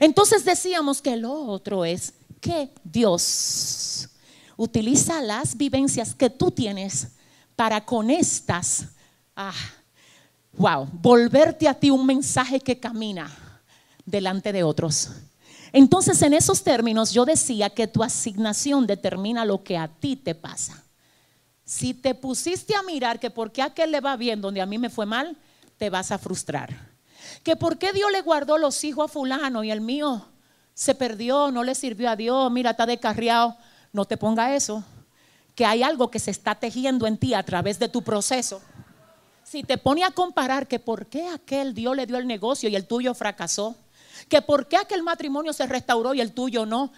Entonces decíamos que lo otro es que Dios utiliza las vivencias que tú tienes para con estas ah, wow, volverte a ti un mensaje que camina delante de otros. Entonces, en esos términos, yo decía que tu asignación determina lo que a ti te pasa. Si te pusiste a mirar que por qué a aquel le va bien donde a mí me fue mal, te vas a frustrar. Que por qué Dios le guardó los hijos a fulano y el mío se perdió, no le sirvió a Dios, mira, está descarriado. No te ponga eso. Que hay algo que se está tejiendo en ti a través de tu proceso si te pone a comparar que por qué aquel Dios le dio el negocio y el tuyo fracasó, que por qué aquel matrimonio se restauró y el tuyo no,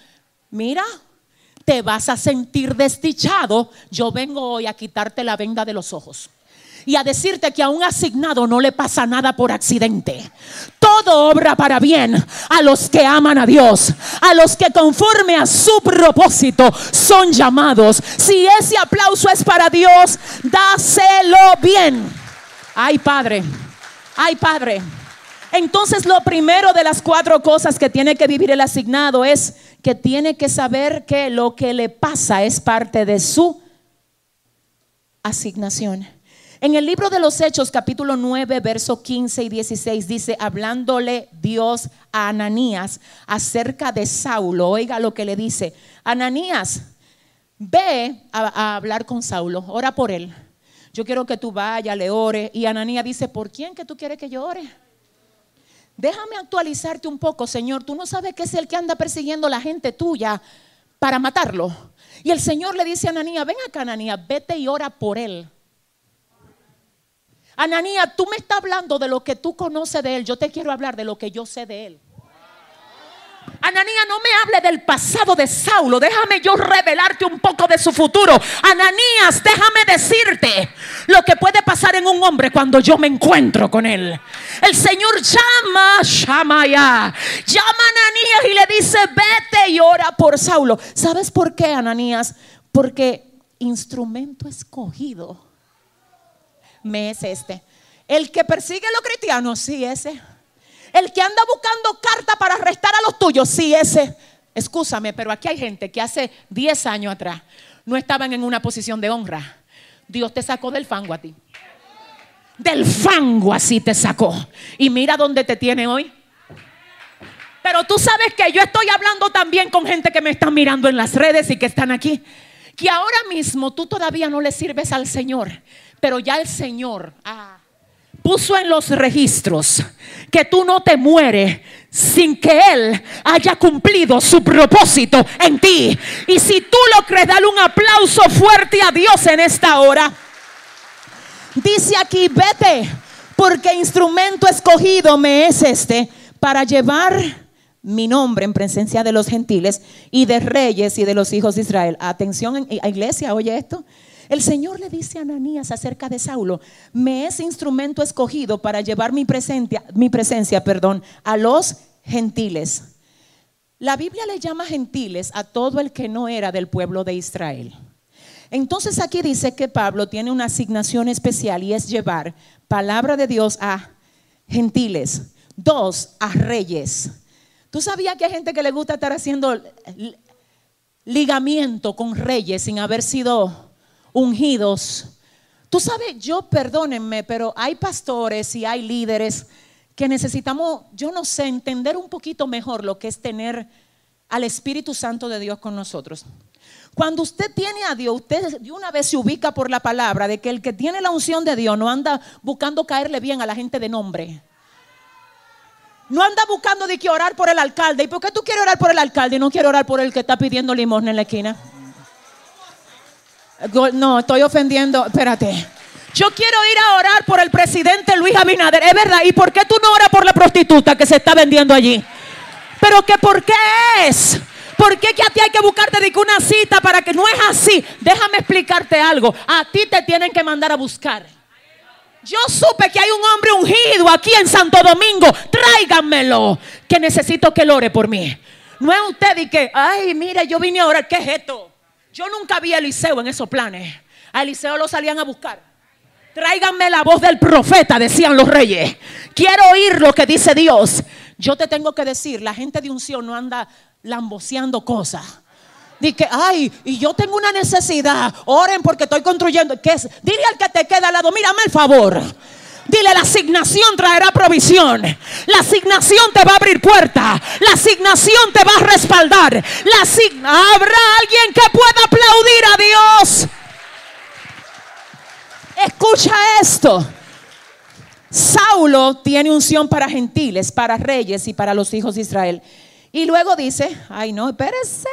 mira, te vas a sentir desdichado. Yo vengo hoy a quitarte la venda de los ojos y a decirte que a un asignado no le pasa nada por accidente. Todo obra para bien a los que aman a Dios, a los que conforme a su propósito son llamados. Si ese aplauso es para Dios, dáselo bien. Ay, Padre. Ay, Padre. Entonces lo primero de las cuatro cosas que tiene que vivir el asignado es que tiene que saber que lo que le pasa es parte de su asignación. En el libro de los Hechos, capítulo 9, verso 15 y 16, dice, hablándole Dios a Ananías acerca de Saulo, oiga lo que le dice, Ananías, ve a, a hablar con Saulo, ora por él yo quiero que tú vayas, le ores. Y Ananía dice, ¿por quién que tú quieres que yo ore? Déjame actualizarte un poco, Señor. Tú no sabes que es el que anda persiguiendo a la gente tuya para matarlo. Y el Señor le dice a Ananía, ven acá, Ananía, vete y ora por él. Ananía, tú me estás hablando de lo que tú conoces de él. Yo te quiero hablar de lo que yo sé de él. Ananías, no me hable del pasado de Saulo. Déjame yo revelarte un poco de su futuro. Ananías, déjame decirte lo que puede pasar en un hombre cuando yo me encuentro con él. El Señor llama, llama ya. Llama a Ananías y le dice, vete y ora por Saulo. ¿Sabes por qué, Ananías? Porque instrumento escogido me es este. El que persigue a los cristianos, sí, ese. El que anda buscando carta para arrestar a los tuyos, sí, ese. Escúchame, pero aquí hay gente que hace 10 años atrás no estaban en una posición de honra. Dios te sacó del fango a ti. Del fango así te sacó. Y mira dónde te tiene hoy. Pero tú sabes que yo estoy hablando también con gente que me está mirando en las redes y que están aquí. Que ahora mismo tú todavía no le sirves al Señor. Pero ya el Señor. Ah, puso en los registros que tú no te mueres sin que Él haya cumplido su propósito en ti. Y si tú lo crees, dale un aplauso fuerte a Dios en esta hora. Dice aquí, vete, porque instrumento escogido me es este para llevar mi nombre en presencia de los gentiles y de reyes y de los hijos de Israel. Atención, iglesia, oye esto. El Señor le dice a Ananías acerca de Saulo, me es instrumento escogido para llevar mi presencia, mi presencia, perdón, a los gentiles. La Biblia le llama gentiles a todo el que no era del pueblo de Israel. Entonces aquí dice que Pablo tiene una asignación especial y es llevar palabra de Dios a gentiles. Dos, a reyes. ¿Tú sabías que hay gente que le gusta estar haciendo ligamiento con reyes sin haber sido ungidos. Tú sabes, yo perdónenme, pero hay pastores y hay líderes que necesitamos, yo no sé, entender un poquito mejor lo que es tener al Espíritu Santo de Dios con nosotros. Cuando usted tiene a Dios, usted de una vez se ubica por la palabra de que el que tiene la unción de Dios no anda buscando caerle bien a la gente de nombre. No anda buscando de que orar por el alcalde. ¿Y por qué tú quieres orar por el alcalde y no quieres orar por el que está pidiendo limosna en la esquina? No, estoy ofendiendo. Espérate. Yo quiero ir a orar por el presidente Luis Abinader. Es verdad. ¿Y por qué tú no oras por la prostituta que se está vendiendo allí? Pero que por qué es. ¿Por qué que a ti hay que buscarte de una cita para que no es así? Déjame explicarte algo. A ti te tienen que mandar a buscar. Yo supe que hay un hombre ungido aquí en Santo Domingo. Tráiganmelo. Que necesito que él ore por mí. No es usted y que, ay, mira, yo vine a orar. ¿Qué es esto? Yo nunca vi a Eliseo en esos planes. A Eliseo lo salían a buscar. Tráiganme la voz del profeta, decían los reyes. Quiero oír lo que dice Dios. Yo te tengo que decir, la gente de unción no anda lamboceando cosas. Dice, ay, y yo tengo una necesidad. Oren porque estoy construyendo. Dile al que te queda al lado, mírame el favor. Dile, la asignación traerá provisión. La asignación te va a abrir puerta. La asignación te va a respaldar. La Habrá alguien que pueda aplaudir a Dios. Escucha esto. Saulo tiene unción para gentiles, para reyes y para los hijos de Israel. Y luego dice, ay no, espérese.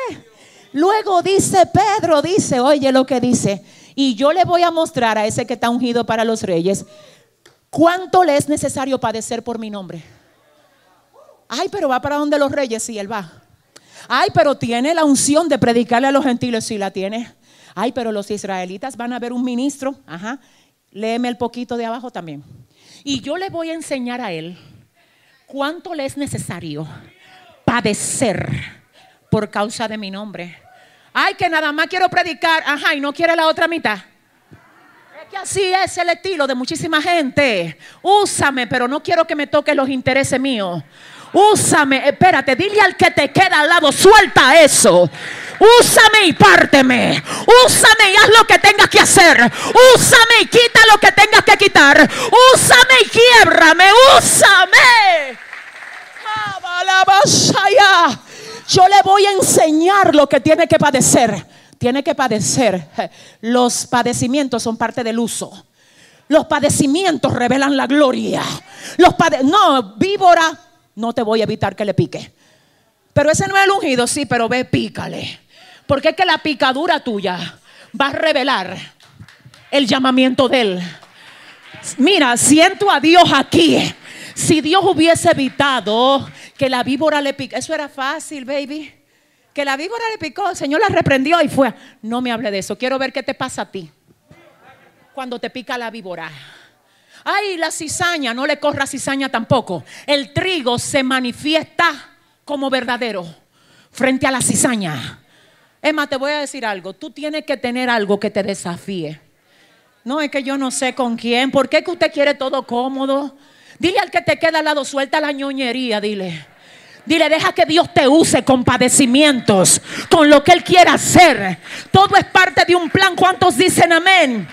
Luego dice Pedro, dice, oye lo que dice. Y yo le voy a mostrar a ese que está ungido para los reyes ¿Cuánto le es necesario padecer por mi nombre? Ay, pero va para donde los reyes, sí, él va. Ay, pero tiene la unción de predicarle a los gentiles, sí la tiene. Ay, pero los israelitas van a ver un ministro, ajá. Léeme el poquito de abajo también. Y yo le voy a enseñar a él cuánto le es necesario padecer por causa de mi nombre. Ay, que nada más quiero predicar, ajá, y no quiere la otra mitad así es el estilo de muchísima gente. Úsame, pero no quiero que me toque los intereses míos. Úsame, espérate, dile al que te queda al lado, suelta eso. Úsame y párteme. Úsame y haz lo que tengas que hacer. Úsame y quita lo que tengas que quitar. Úsame y quiebrame. Úsame. Yo le voy a enseñar lo que tiene que padecer tiene que padecer. Los padecimientos son parte del uso. Los padecimientos revelan la gloria. Los no, víbora, no te voy a evitar que le pique. Pero ese no es el ungido, sí, pero ve, pícale. Porque es que la picadura tuya va a revelar el llamamiento de él. Mira, siento a Dios aquí. Si Dios hubiese evitado que la víbora le pique, eso era fácil, baby. Que la víbora le picó, el Señor la reprendió y fue. No me hable de eso, quiero ver qué te pasa a ti cuando te pica la víbora. Ay, la cizaña, no le corra cizaña tampoco. El trigo se manifiesta como verdadero frente a la cizaña. Emma, te voy a decir algo. Tú tienes que tener algo que te desafíe. No es que yo no sé con quién. ¿Por qué que usted quiere todo cómodo? Dile al que te queda al lado, suelta la ñoñería, dile. Dile, deja que Dios te use con padecimientos, con lo que Él quiera hacer. Todo es parte de un plan. ¿Cuántos dicen amén?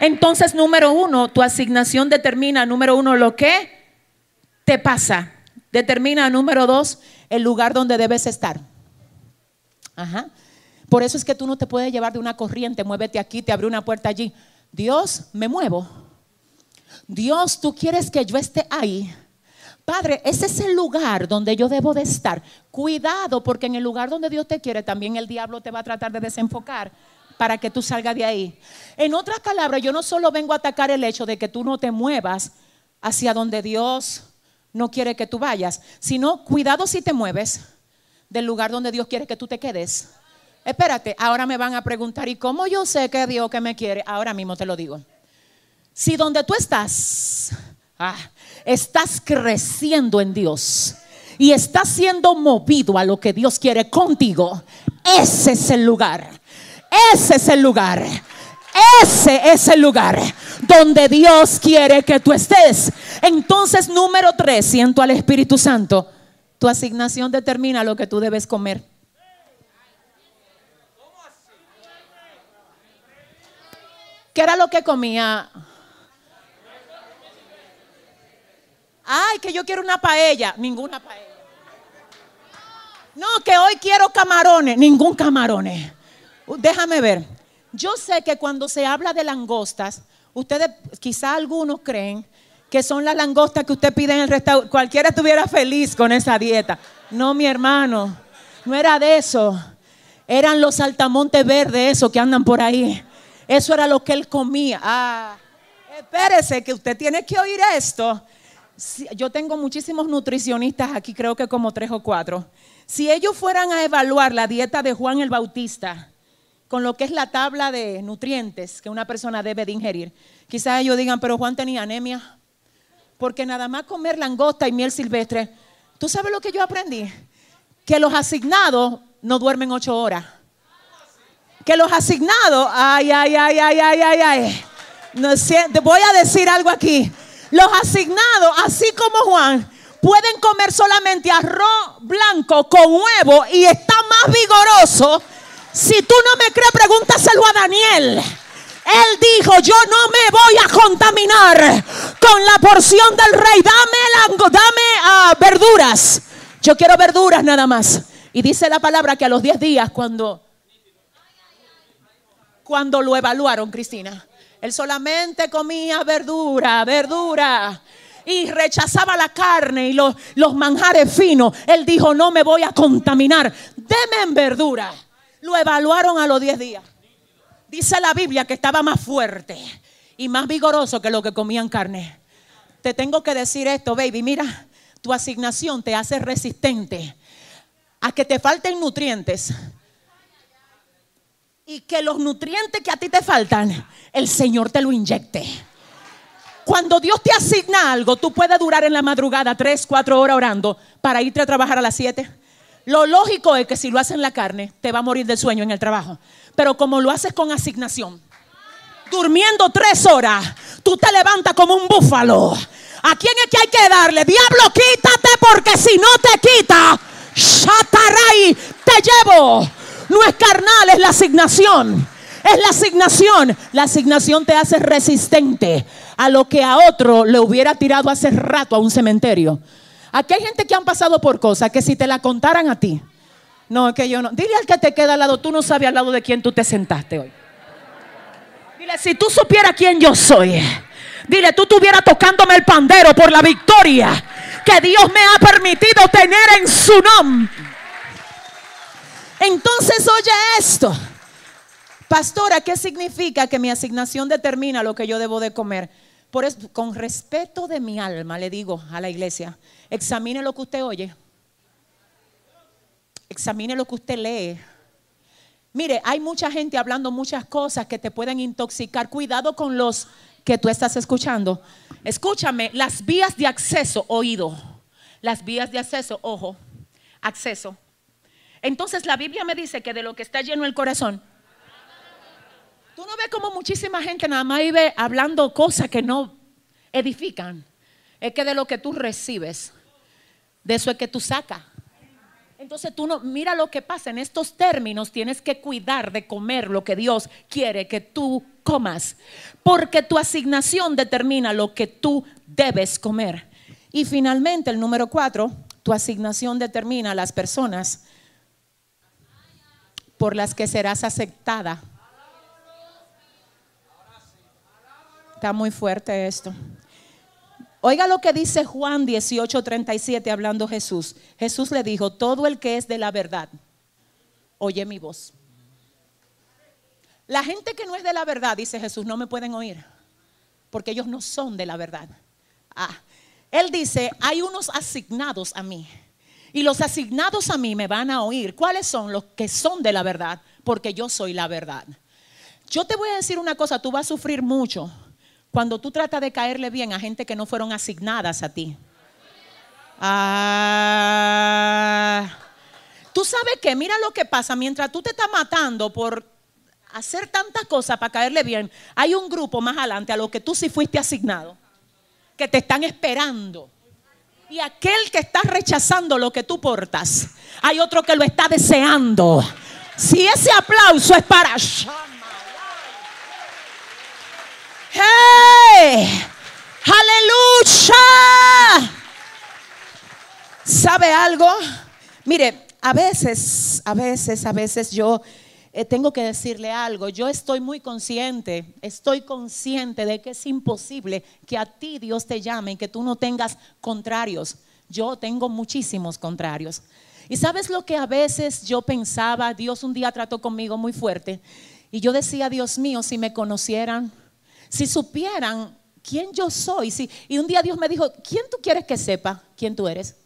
Entonces, número uno, tu asignación determina, número uno, lo que te pasa. Determina, número dos, el lugar donde debes estar. Ajá. Por eso es que tú no te puedes llevar de una corriente, muévete aquí, te abre una puerta allí. Dios, me muevo. Dios, tú quieres que yo esté ahí. Padre, ese es el lugar donde yo debo de estar. Cuidado, porque en el lugar donde Dios te quiere, también el diablo te va a tratar de desenfocar para que tú salgas de ahí. En otras palabras, yo no solo vengo a atacar el hecho de que tú no te muevas hacia donde Dios no quiere que tú vayas, sino cuidado si te mueves del lugar donde Dios quiere que tú te quedes. Espérate, ahora me van a preguntar, ¿y cómo yo sé que Dios que me quiere? Ahora mismo te lo digo. Si donde tú estás, ah, estás creciendo en Dios y estás siendo movido a lo que Dios quiere contigo, ese es el lugar ese es el lugar. Ese es el lugar donde Dios quiere que tú estés. Entonces, número tres, siento al Espíritu Santo. Tu asignación determina lo que tú debes comer. ¿Qué era lo que comía? Ay, que yo quiero una paella. Ninguna paella. No, que hoy quiero camarones. Ningún camarones. Déjame ver. Yo sé que cuando se habla de langostas, ustedes, quizá algunos creen que son las langostas que usted pide en el restaurante. Cualquiera estuviera feliz con esa dieta. No, mi hermano, no era de eso. Eran los saltamontes verdes, esos que andan por ahí. Eso era lo que él comía. Ah, espérese, que usted tiene que oír esto. Yo tengo muchísimos nutricionistas aquí, creo que como tres o cuatro. Si ellos fueran a evaluar la dieta de Juan el Bautista, con lo que es la tabla de nutrientes que una persona debe de ingerir. Quizás ellos digan, pero Juan tenía anemia. Porque nada más comer langosta y miel silvestre. ¿Tú sabes lo que yo aprendí? Que los asignados no duermen ocho horas. Que los asignados, ay, ay, ay, ay, ay, ay, ay. Voy a decir algo aquí. Los asignados, así como Juan, pueden comer solamente arroz blanco con huevo y está más vigoroso si tú no me crees, pregúntaselo a Daniel. Él dijo, yo no me voy a contaminar con la porción del rey. Dame, dame ah, verduras. Yo quiero verduras nada más. Y dice la palabra que a los 10 días cuando, cuando lo evaluaron, Cristina, él solamente comía verdura, verdura. Y rechazaba la carne y los, manjares finos. Él dijo, no me voy a contaminar. Deme en verdura. Lo evaluaron a los 10 días. Dice la Biblia que estaba más fuerte y más vigoroso que lo que comían carne. Te tengo que decir esto, baby. Mira, tu asignación te hace resistente a que te falten nutrientes. Y que los nutrientes que a ti te faltan, el Señor te lo inyecte. Cuando Dios te asigna algo, tú puedes durar en la madrugada 3, 4 horas orando para irte a trabajar a las 7. Lo lógico es que si lo haces en la carne, te va a morir de sueño en el trabajo. Pero como lo haces con asignación, durmiendo tres horas, tú te levantas como un búfalo. ¿A quién es que hay que darle? Diablo, quítate porque si no te quita, Shataray, te llevo. No es carnal, es la asignación. Es la asignación. La asignación te hace resistente a lo que a otro le hubiera tirado hace rato a un cementerio. Aquí hay gente que han pasado por cosas que si te la contaran a ti, no, es que yo no. Dile al que te queda al lado, tú no sabes al lado de quién tú te sentaste hoy. Dile, si tú supieras quién yo soy, dile, tú estuvieras tocándome el pandero por la victoria que Dios me ha permitido tener en su nombre. Entonces, oye esto. Pastora, ¿qué significa que mi asignación determina lo que yo debo de comer? Por eso, con respeto de mi alma, le digo a la iglesia, examine lo que usted oye. Examine lo que usted lee. Mire, hay mucha gente hablando muchas cosas que te pueden intoxicar. Cuidado con los que tú estás escuchando. Escúchame, las vías de acceso, oído. Las vías de acceso, ojo, acceso. Entonces la Biblia me dice que de lo que está lleno el corazón, tú no ves como muchísima gente nada más vive hablando cosas que no edifican. Es que de lo que tú recibes, de eso es que tú sacas. Entonces tú no, mira lo que pasa en estos términos, tienes que cuidar de comer lo que Dios quiere que tú comas, porque tu asignación determina lo que tú debes comer. Y finalmente, el número cuatro, tu asignación determina las personas por las que serás aceptada. Está muy fuerte esto. Oiga lo que dice Juan 18:37 hablando Jesús. Jesús le dijo, todo el que es de la verdad, oye mi voz. La gente que no es de la verdad, dice Jesús, no me pueden oír, porque ellos no son de la verdad. Ah, él dice, hay unos asignados a mí. Y los asignados a mí me van a oír. ¿Cuáles son los que son de la verdad? Porque yo soy la verdad. Yo te voy a decir una cosa, tú vas a sufrir mucho cuando tú tratas de caerle bien a gente que no fueron asignadas a ti. Ah, tú sabes que, mira lo que pasa, mientras tú te estás matando por hacer tantas cosas para caerle bien, hay un grupo más adelante a lo que tú sí fuiste asignado, que te están esperando. Y aquel que está rechazando lo que tú portas, hay otro que lo está deseando. Si ese aplauso es para... ¡Hey! ¡Aleluya! ¿Sabe algo? Mire, a veces, a veces, a veces yo eh, tengo que decirle algo. Yo estoy muy consciente, estoy consciente de que es imposible que a ti Dios te llame y que tú no tengas contrarios. Yo tengo muchísimos contrarios. Y sabes lo que a veces yo pensaba, Dios un día trató conmigo muy fuerte. Y yo decía, Dios mío, si me conocieran, si supieran quién yo soy. Si, y un día Dios me dijo, ¿quién tú quieres que sepa quién tú eres?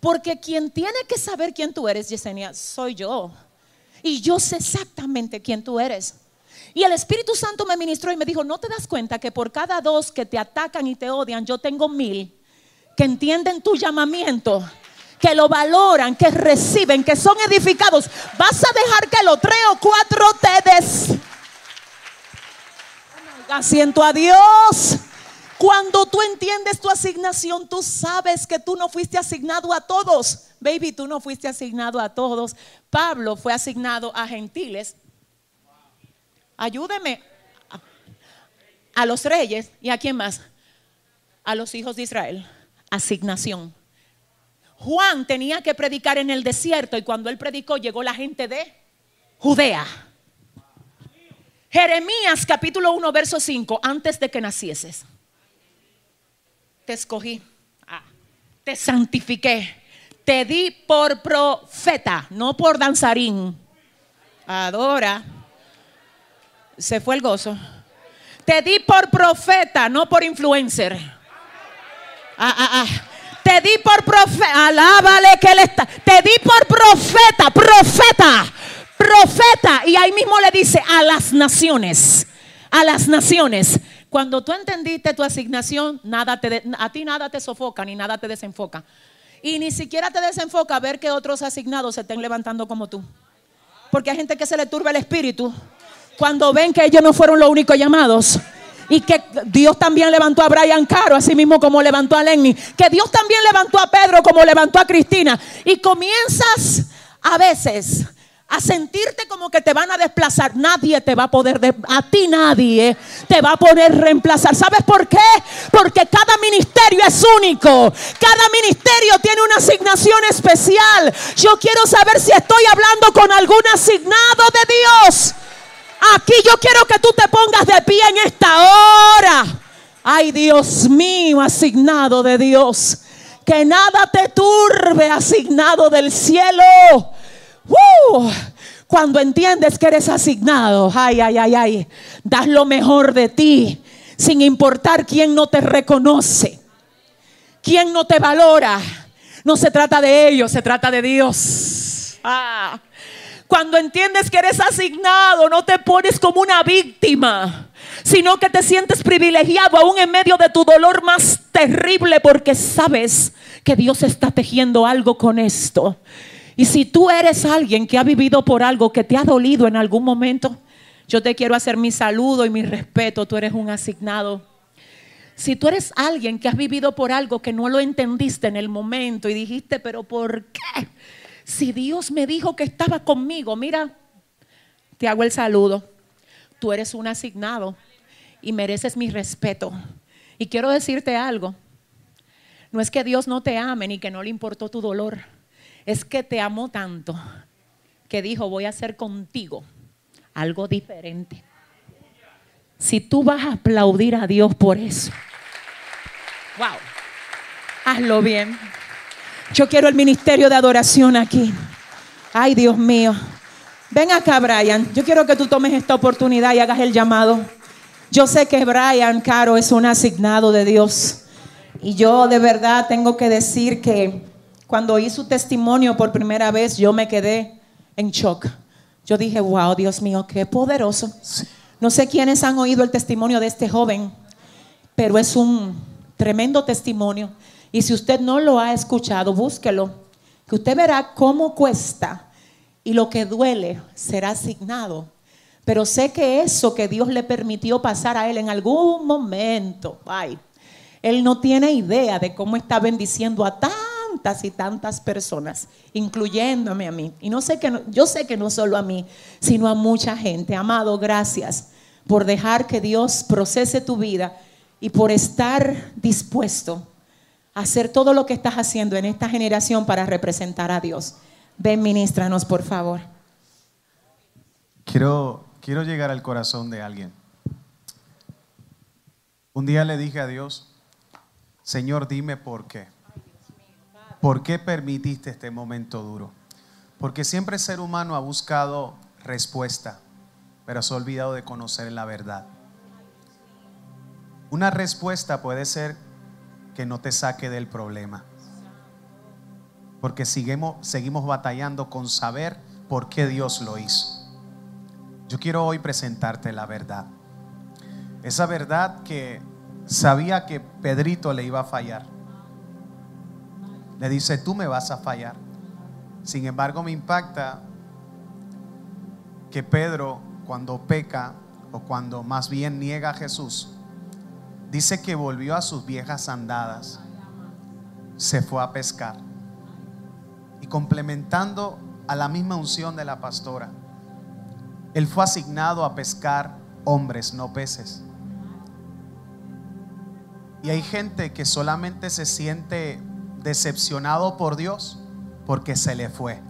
Porque quien tiene que saber quién tú eres, Yesenia, soy yo. Y yo sé exactamente quién tú eres. Y el Espíritu Santo me ministró y me dijo, ¿no te das cuenta que por cada dos que te atacan y te odian, yo tengo mil que entienden tu llamamiento? que lo valoran, que reciben, que son edificados. Vas a dejar que los tres o cuatro te des Asiento a Dios. Cuando tú entiendes tu asignación, tú sabes que tú no fuiste asignado a todos. Baby, tú no fuiste asignado a todos. Pablo fue asignado a gentiles. Ayúdeme a los reyes y a quién más? A los hijos de Israel. Asignación. Juan tenía que predicar en el desierto y cuando él predicó llegó la gente de Judea. Jeremías capítulo 1, verso 5, antes de que nacieses, te escogí, ah, te santifiqué, te di por profeta, no por danzarín. Adora. Se fue el gozo. Te di por profeta, no por influencer. Ah, ah, ah. Te di por profeta. Alábale que él está. Te di por profeta, profeta profeta. Y ahí mismo le dice a las naciones, a las naciones. Cuando tú entendiste tu asignación, nada a ti nada te sofoca ni nada te desenfoca. Y ni siquiera te desenfoca ver que otros asignados se estén levantando como tú. Porque hay gente que se le turba el espíritu cuando ven que ellos no fueron los únicos llamados. Y que Dios también levantó a Brian Caro, así mismo como levantó a Lenny. Que Dios también levantó a Pedro como levantó a Cristina. Y comienzas a veces a sentirte como que te van a desplazar. Nadie te va a poder, a ti nadie te va a poder reemplazar. ¿Sabes por qué? Porque cada ministerio es único. Cada ministerio tiene una asignación especial. Yo quiero saber si estoy hablando con algún asignado de Dios. Aquí yo quiero que tú te pongas de pie en esta hora. Ay, Dios mío, asignado de Dios. Que nada te turbe, asignado del cielo. Cuando entiendes que eres asignado, ay, ay, ay, ay, das lo mejor de ti. sin importar quién no te reconoce, quién no te valora. No se trata de ellos, se trata de Dios. Ah. Cuando entiendes que eres asignado, no te pones como una víctima, sino que te sientes privilegiado aún en medio de tu dolor más terrible porque sabes que Dios está tejiendo algo con esto. Y si tú eres alguien que ha vivido por algo que te ha dolido en algún momento, yo te quiero hacer mi saludo y mi respeto, tú eres un asignado. Si tú eres alguien que has vivido por algo que no lo entendiste en el momento y dijiste, pero ¿por qué? Si Dios me dijo que estaba conmigo, mira, te hago el saludo. Tú eres un asignado y mereces mi respeto. Y quiero decirte algo. No es que Dios no te ame ni que no le importó tu dolor. Es que te amó tanto que dijo, voy a hacer contigo algo diferente. Si tú vas a aplaudir a Dios por eso, wow, hazlo bien. Yo quiero el ministerio de adoración aquí. Ay, Dios mío. Ven acá, Brian. Yo quiero que tú tomes esta oportunidad y hagas el llamado. Yo sé que Brian Caro es un asignado de Dios. Y yo de verdad tengo que decir que cuando oí su testimonio por primera vez, yo me quedé en shock. Yo dije, wow, Dios mío, qué poderoso. No sé quiénes han oído el testimonio de este joven, pero es un tremendo testimonio. Y si usted no lo ha escuchado, búsquelo, que usted verá cómo cuesta y lo que duele será asignado. Pero sé que eso que Dios le permitió pasar a él en algún momento, ay, él no tiene idea de cómo está bendiciendo a y tantas personas, incluyéndome a mí. Y no sé que yo sé que no solo a mí, sino a mucha gente. Amado, gracias por dejar que Dios procese tu vida y por estar dispuesto hacer todo lo que estás haciendo en esta generación para representar a Dios. Ven, ministranos, por favor. Quiero, quiero llegar al corazón de alguien. Un día le dije a Dios, Señor, dime por qué. ¿Por qué permitiste este momento duro? Porque siempre el ser humano ha buscado respuesta, pero se ha olvidado de conocer la verdad. Una respuesta puede ser que no te saque del problema. Porque seguimos, seguimos batallando con saber por qué Dios lo hizo. Yo quiero hoy presentarte la verdad. Esa verdad que sabía que Pedrito le iba a fallar. Le dice, tú me vas a fallar. Sin embargo, me impacta que Pedro, cuando peca, o cuando más bien niega a Jesús, dice que volvió a sus viejas andadas, se fue a pescar. Y complementando a la misma unción de la pastora, él fue asignado a pescar hombres, no peces. Y hay gente que solamente se siente decepcionado por Dios porque se le fue.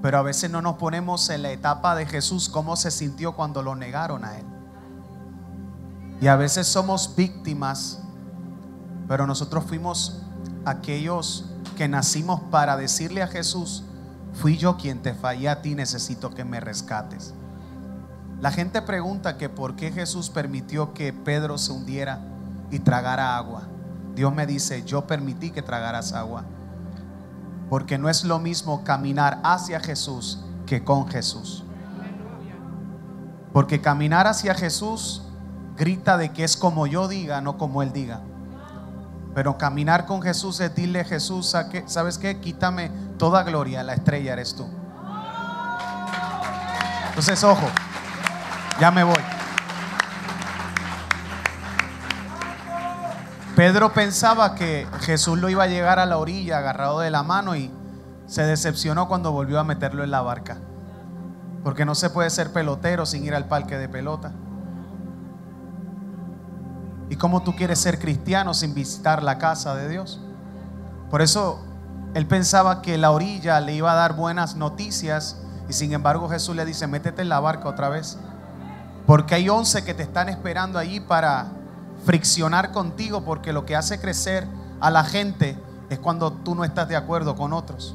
Pero a veces no nos ponemos en la etapa de Jesús, cómo se sintió cuando lo negaron a él. Y a veces somos víctimas, pero nosotros fuimos aquellos que nacimos para decirle a Jesús, fui yo quien te fallé a ti, necesito que me rescates. La gente pregunta que por qué Jesús permitió que Pedro se hundiera y tragara agua. Dios me dice, yo permití que tragaras agua. Porque no es lo mismo caminar hacia Jesús que con Jesús. Porque caminar hacia Jesús grita de que es como yo diga, no como Él diga. Pero caminar con Jesús es decirle Jesús, ¿sabes qué? Quítame toda gloria, la estrella eres tú. Entonces, ojo, ya me voy. Pedro pensaba que Jesús lo iba a llegar a la orilla agarrado de la mano y se decepcionó cuando volvió a meterlo en la barca. Porque no se puede ser pelotero sin ir al parque de pelota. ¿Y cómo tú quieres ser cristiano sin visitar la casa de Dios? Por eso él pensaba que la orilla le iba a dar buenas noticias y sin embargo Jesús le dice, métete en la barca otra vez. Porque hay once que te están esperando allí para friccionar contigo porque lo que hace crecer a la gente es cuando tú no estás de acuerdo con otros.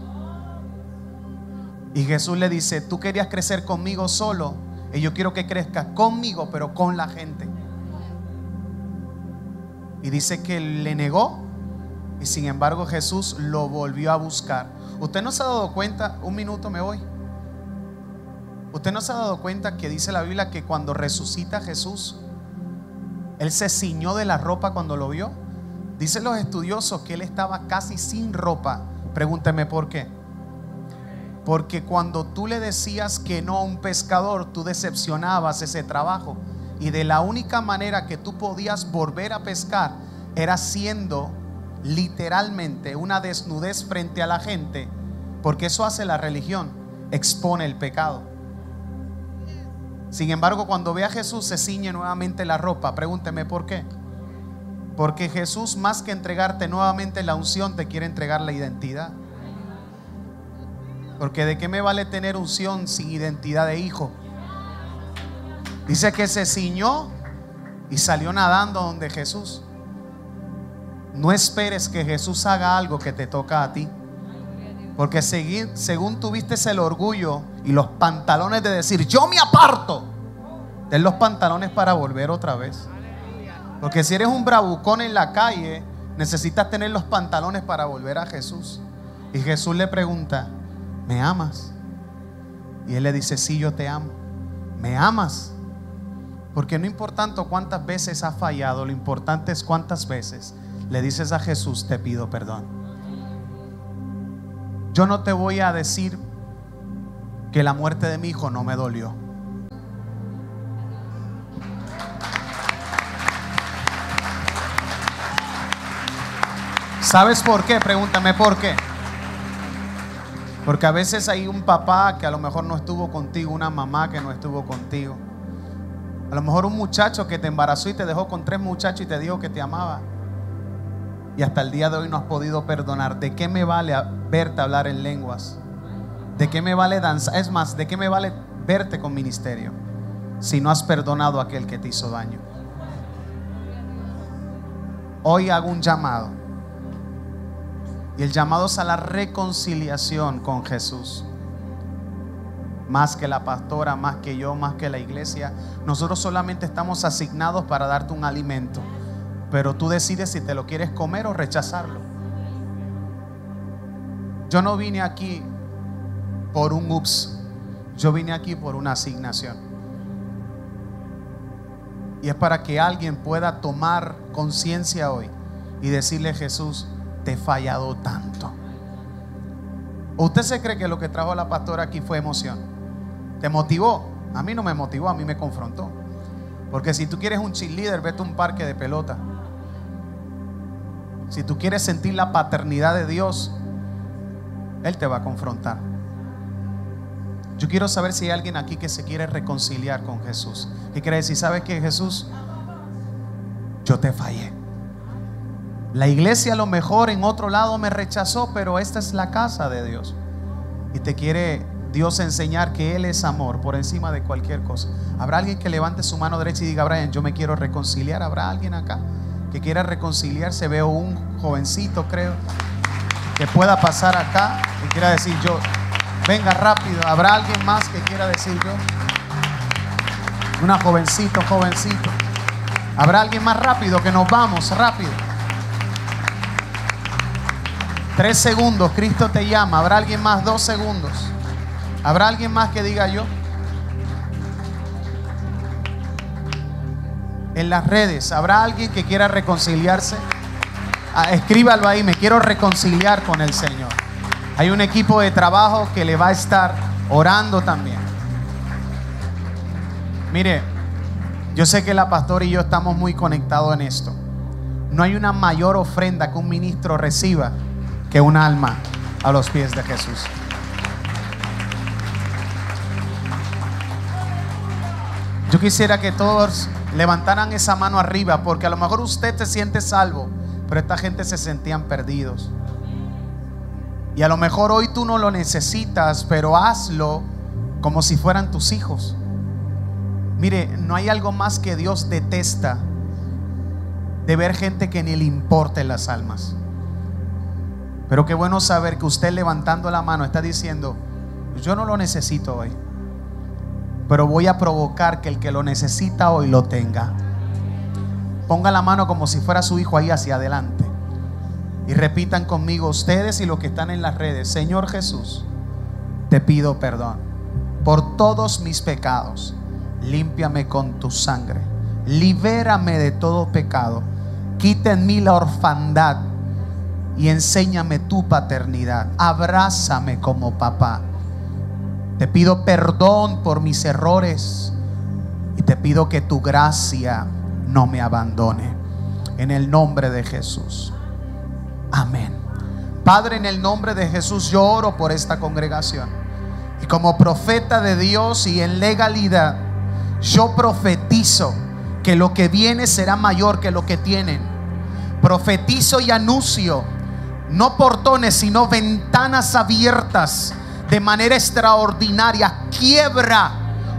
Y Jesús le dice, tú querías crecer conmigo solo y yo quiero que crezcas conmigo pero con la gente. Y dice que le negó y sin embargo Jesús lo volvió a buscar. ¿Usted no se ha dado cuenta? Un minuto me voy. ¿Usted no se ha dado cuenta que dice la Biblia que cuando resucita Jesús, Él se ciñó de la ropa cuando lo vio? Dicen los estudiosos que Él estaba casi sin ropa. Pregúnteme por qué. Porque cuando tú le decías que no a un pescador, tú decepcionabas ese trabajo. Y de la única manera que tú podías volver a pescar era siendo literalmente una desnudez frente a la gente, porque eso hace la religión, expone el pecado. Sin embargo, cuando ve a Jesús se ciñe nuevamente la ropa, pregúnteme por qué. Porque Jesús, más que entregarte nuevamente la unción, te quiere entregar la identidad. Porque de qué me vale tener unción sin identidad de hijo. Dice que se ciñó y salió nadando donde Jesús. No esperes que Jesús haga algo que te toca a ti. Porque según tuviste el orgullo y los pantalones de decir, yo me aparto, ten los pantalones para volver otra vez. Porque si eres un bravucón en la calle, necesitas tener los pantalones para volver a Jesús. Y Jesús le pregunta, ¿me amas? Y él le dice, sí, yo te amo. ¿Me amas? Porque no importa cuántas veces ha fallado, lo importante es cuántas veces le dices a Jesús, te pido perdón. Yo no te voy a decir que la muerte de mi hijo no me dolió. ¿Sabes por qué? Pregúntame por qué. Porque a veces hay un papá que a lo mejor no estuvo contigo, una mamá que no estuvo contigo. A lo mejor un muchacho que te embarazó y te dejó con tres muchachos y te dijo que te amaba y hasta el día de hoy no has podido perdonar, ¿de qué me vale verte hablar en lenguas? ¿De qué me vale danzar? Es más, ¿de qué me vale verte con ministerio si no has perdonado a aquel que te hizo daño? Hoy hago un llamado. Y el llamado es a la reconciliación con Jesús. Más que la pastora, más que yo, más que la iglesia. Nosotros solamente estamos asignados para darte un alimento. Pero tú decides si te lo quieres comer o rechazarlo. Yo no vine aquí por un ups. Yo vine aquí por una asignación. Y es para que alguien pueda tomar conciencia hoy y decirle, Jesús, te he fallado tanto. usted se cree que lo que trajo la pastora aquí fue emoción? ¿Te motivó? A mí no me motivó, a mí me confrontó. Porque si tú quieres un cheerleader, vete a un parque de pelota. Si tú quieres sentir la paternidad de Dios, Él te va a confrontar. Yo quiero saber si hay alguien aquí que se quiere reconciliar con Jesús. Y quiere decir, ¿sabes que Jesús? Yo te fallé. La iglesia a lo mejor en otro lado me rechazó, pero esta es la casa de Dios. Y te quiere Dios enseñar que Él es amor por encima de cualquier cosa. ¿Habrá alguien que levante su mano derecha y diga, Brian, yo me quiero reconciliar? ¿Habrá alguien acá? Que quiera reconciliarse. Veo un jovencito, creo, que pueda pasar acá y quiera decir yo, venga rápido. ¿Habrá alguien más que quiera decir yo? Una jovencito, jovencito. ¿Habrá alguien más rápido que nos vamos rápido? Tres segundos, Cristo te llama. ¿Habrá alguien más? Dos segundos. ¿Habrá alguien más que diga yo? En las redes. ¿Habrá alguien que quiera reconciliarse? Ah, escríbalo ahí, me quiero reconciliar con el Señor. Hay un equipo de trabajo que le va a estar orando también. Mire, yo sé que la pastora y yo estamos muy conectados en esto. No hay una mayor ofrenda que un ministro reciba que un alma a los pies de Jesús. Yo quisiera que todos levantaran esa mano arriba, porque a lo mejor usted se siente salvo, pero esta gente se sentían perdidos. Y a lo mejor hoy tú no lo necesitas, pero hazlo como si fueran tus hijos. Mire, no hay algo más que Dios detesta de ver gente que ni le importen las almas. Pero qué bueno saber que usted levantando la mano está diciendo, yo no lo necesito hoy pero voy a provocar que el que lo necesita hoy lo tenga. Ponga la mano como si fuera su hijo ahí hacia adelante. Y repitan conmigo ustedes y los que están en las redes, Señor Jesús, te pido perdón por todos mis pecados. Límpiame con tu sangre. Libérame de todo pecado. Quita en mí la orfandad y enséñame tu paternidad. Abrázame como papá. Te pido perdón por mis errores y te pido que tu gracia no me abandone. En el nombre de Jesús. Amén. Padre, en el nombre de Jesús yo oro por esta congregación. Y como profeta de Dios y en legalidad, yo profetizo que lo que viene será mayor que lo que tienen. Profetizo y anuncio, no portones, sino ventanas abiertas de manera extraordinaria. Quiebra,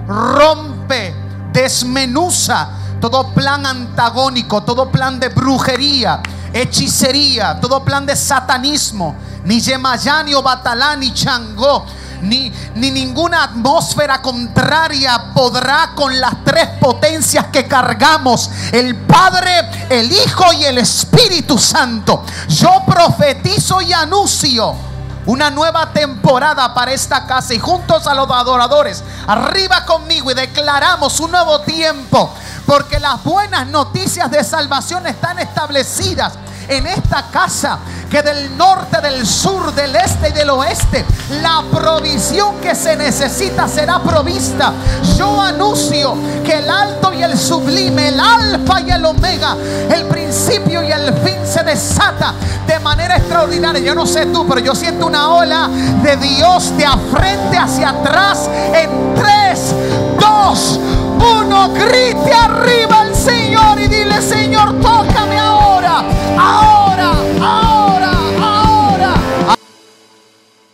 rompe, desmenuza todo plan antagónico, todo plan de brujería, hechicería, todo plan de satanismo, ni Yemayani o Batalá, ni Changó, ni, ni ninguna atmósfera contraria podrá con las tres potencias que cargamos, el Padre, el Hijo y el Espíritu Santo. Yo profetizo y anuncio una nueva temporada para esta casa y juntos a los adoradores, arriba conmigo y declaramos un nuevo tiempo, porque las buenas noticias de salvación están establecidas en esta casa, que del norte, del sur, del este y del oeste, la provisión que se necesita será provista. Yo anuncio que el alto y el sublime, el alfa y el omega, el principio y el fin se desata de manera extraordinaria. Yo no sé tú, pero yo siento una ola de Dios de a frente hacia atrás en 3, 2, 1, grite arriba ahora, ahora.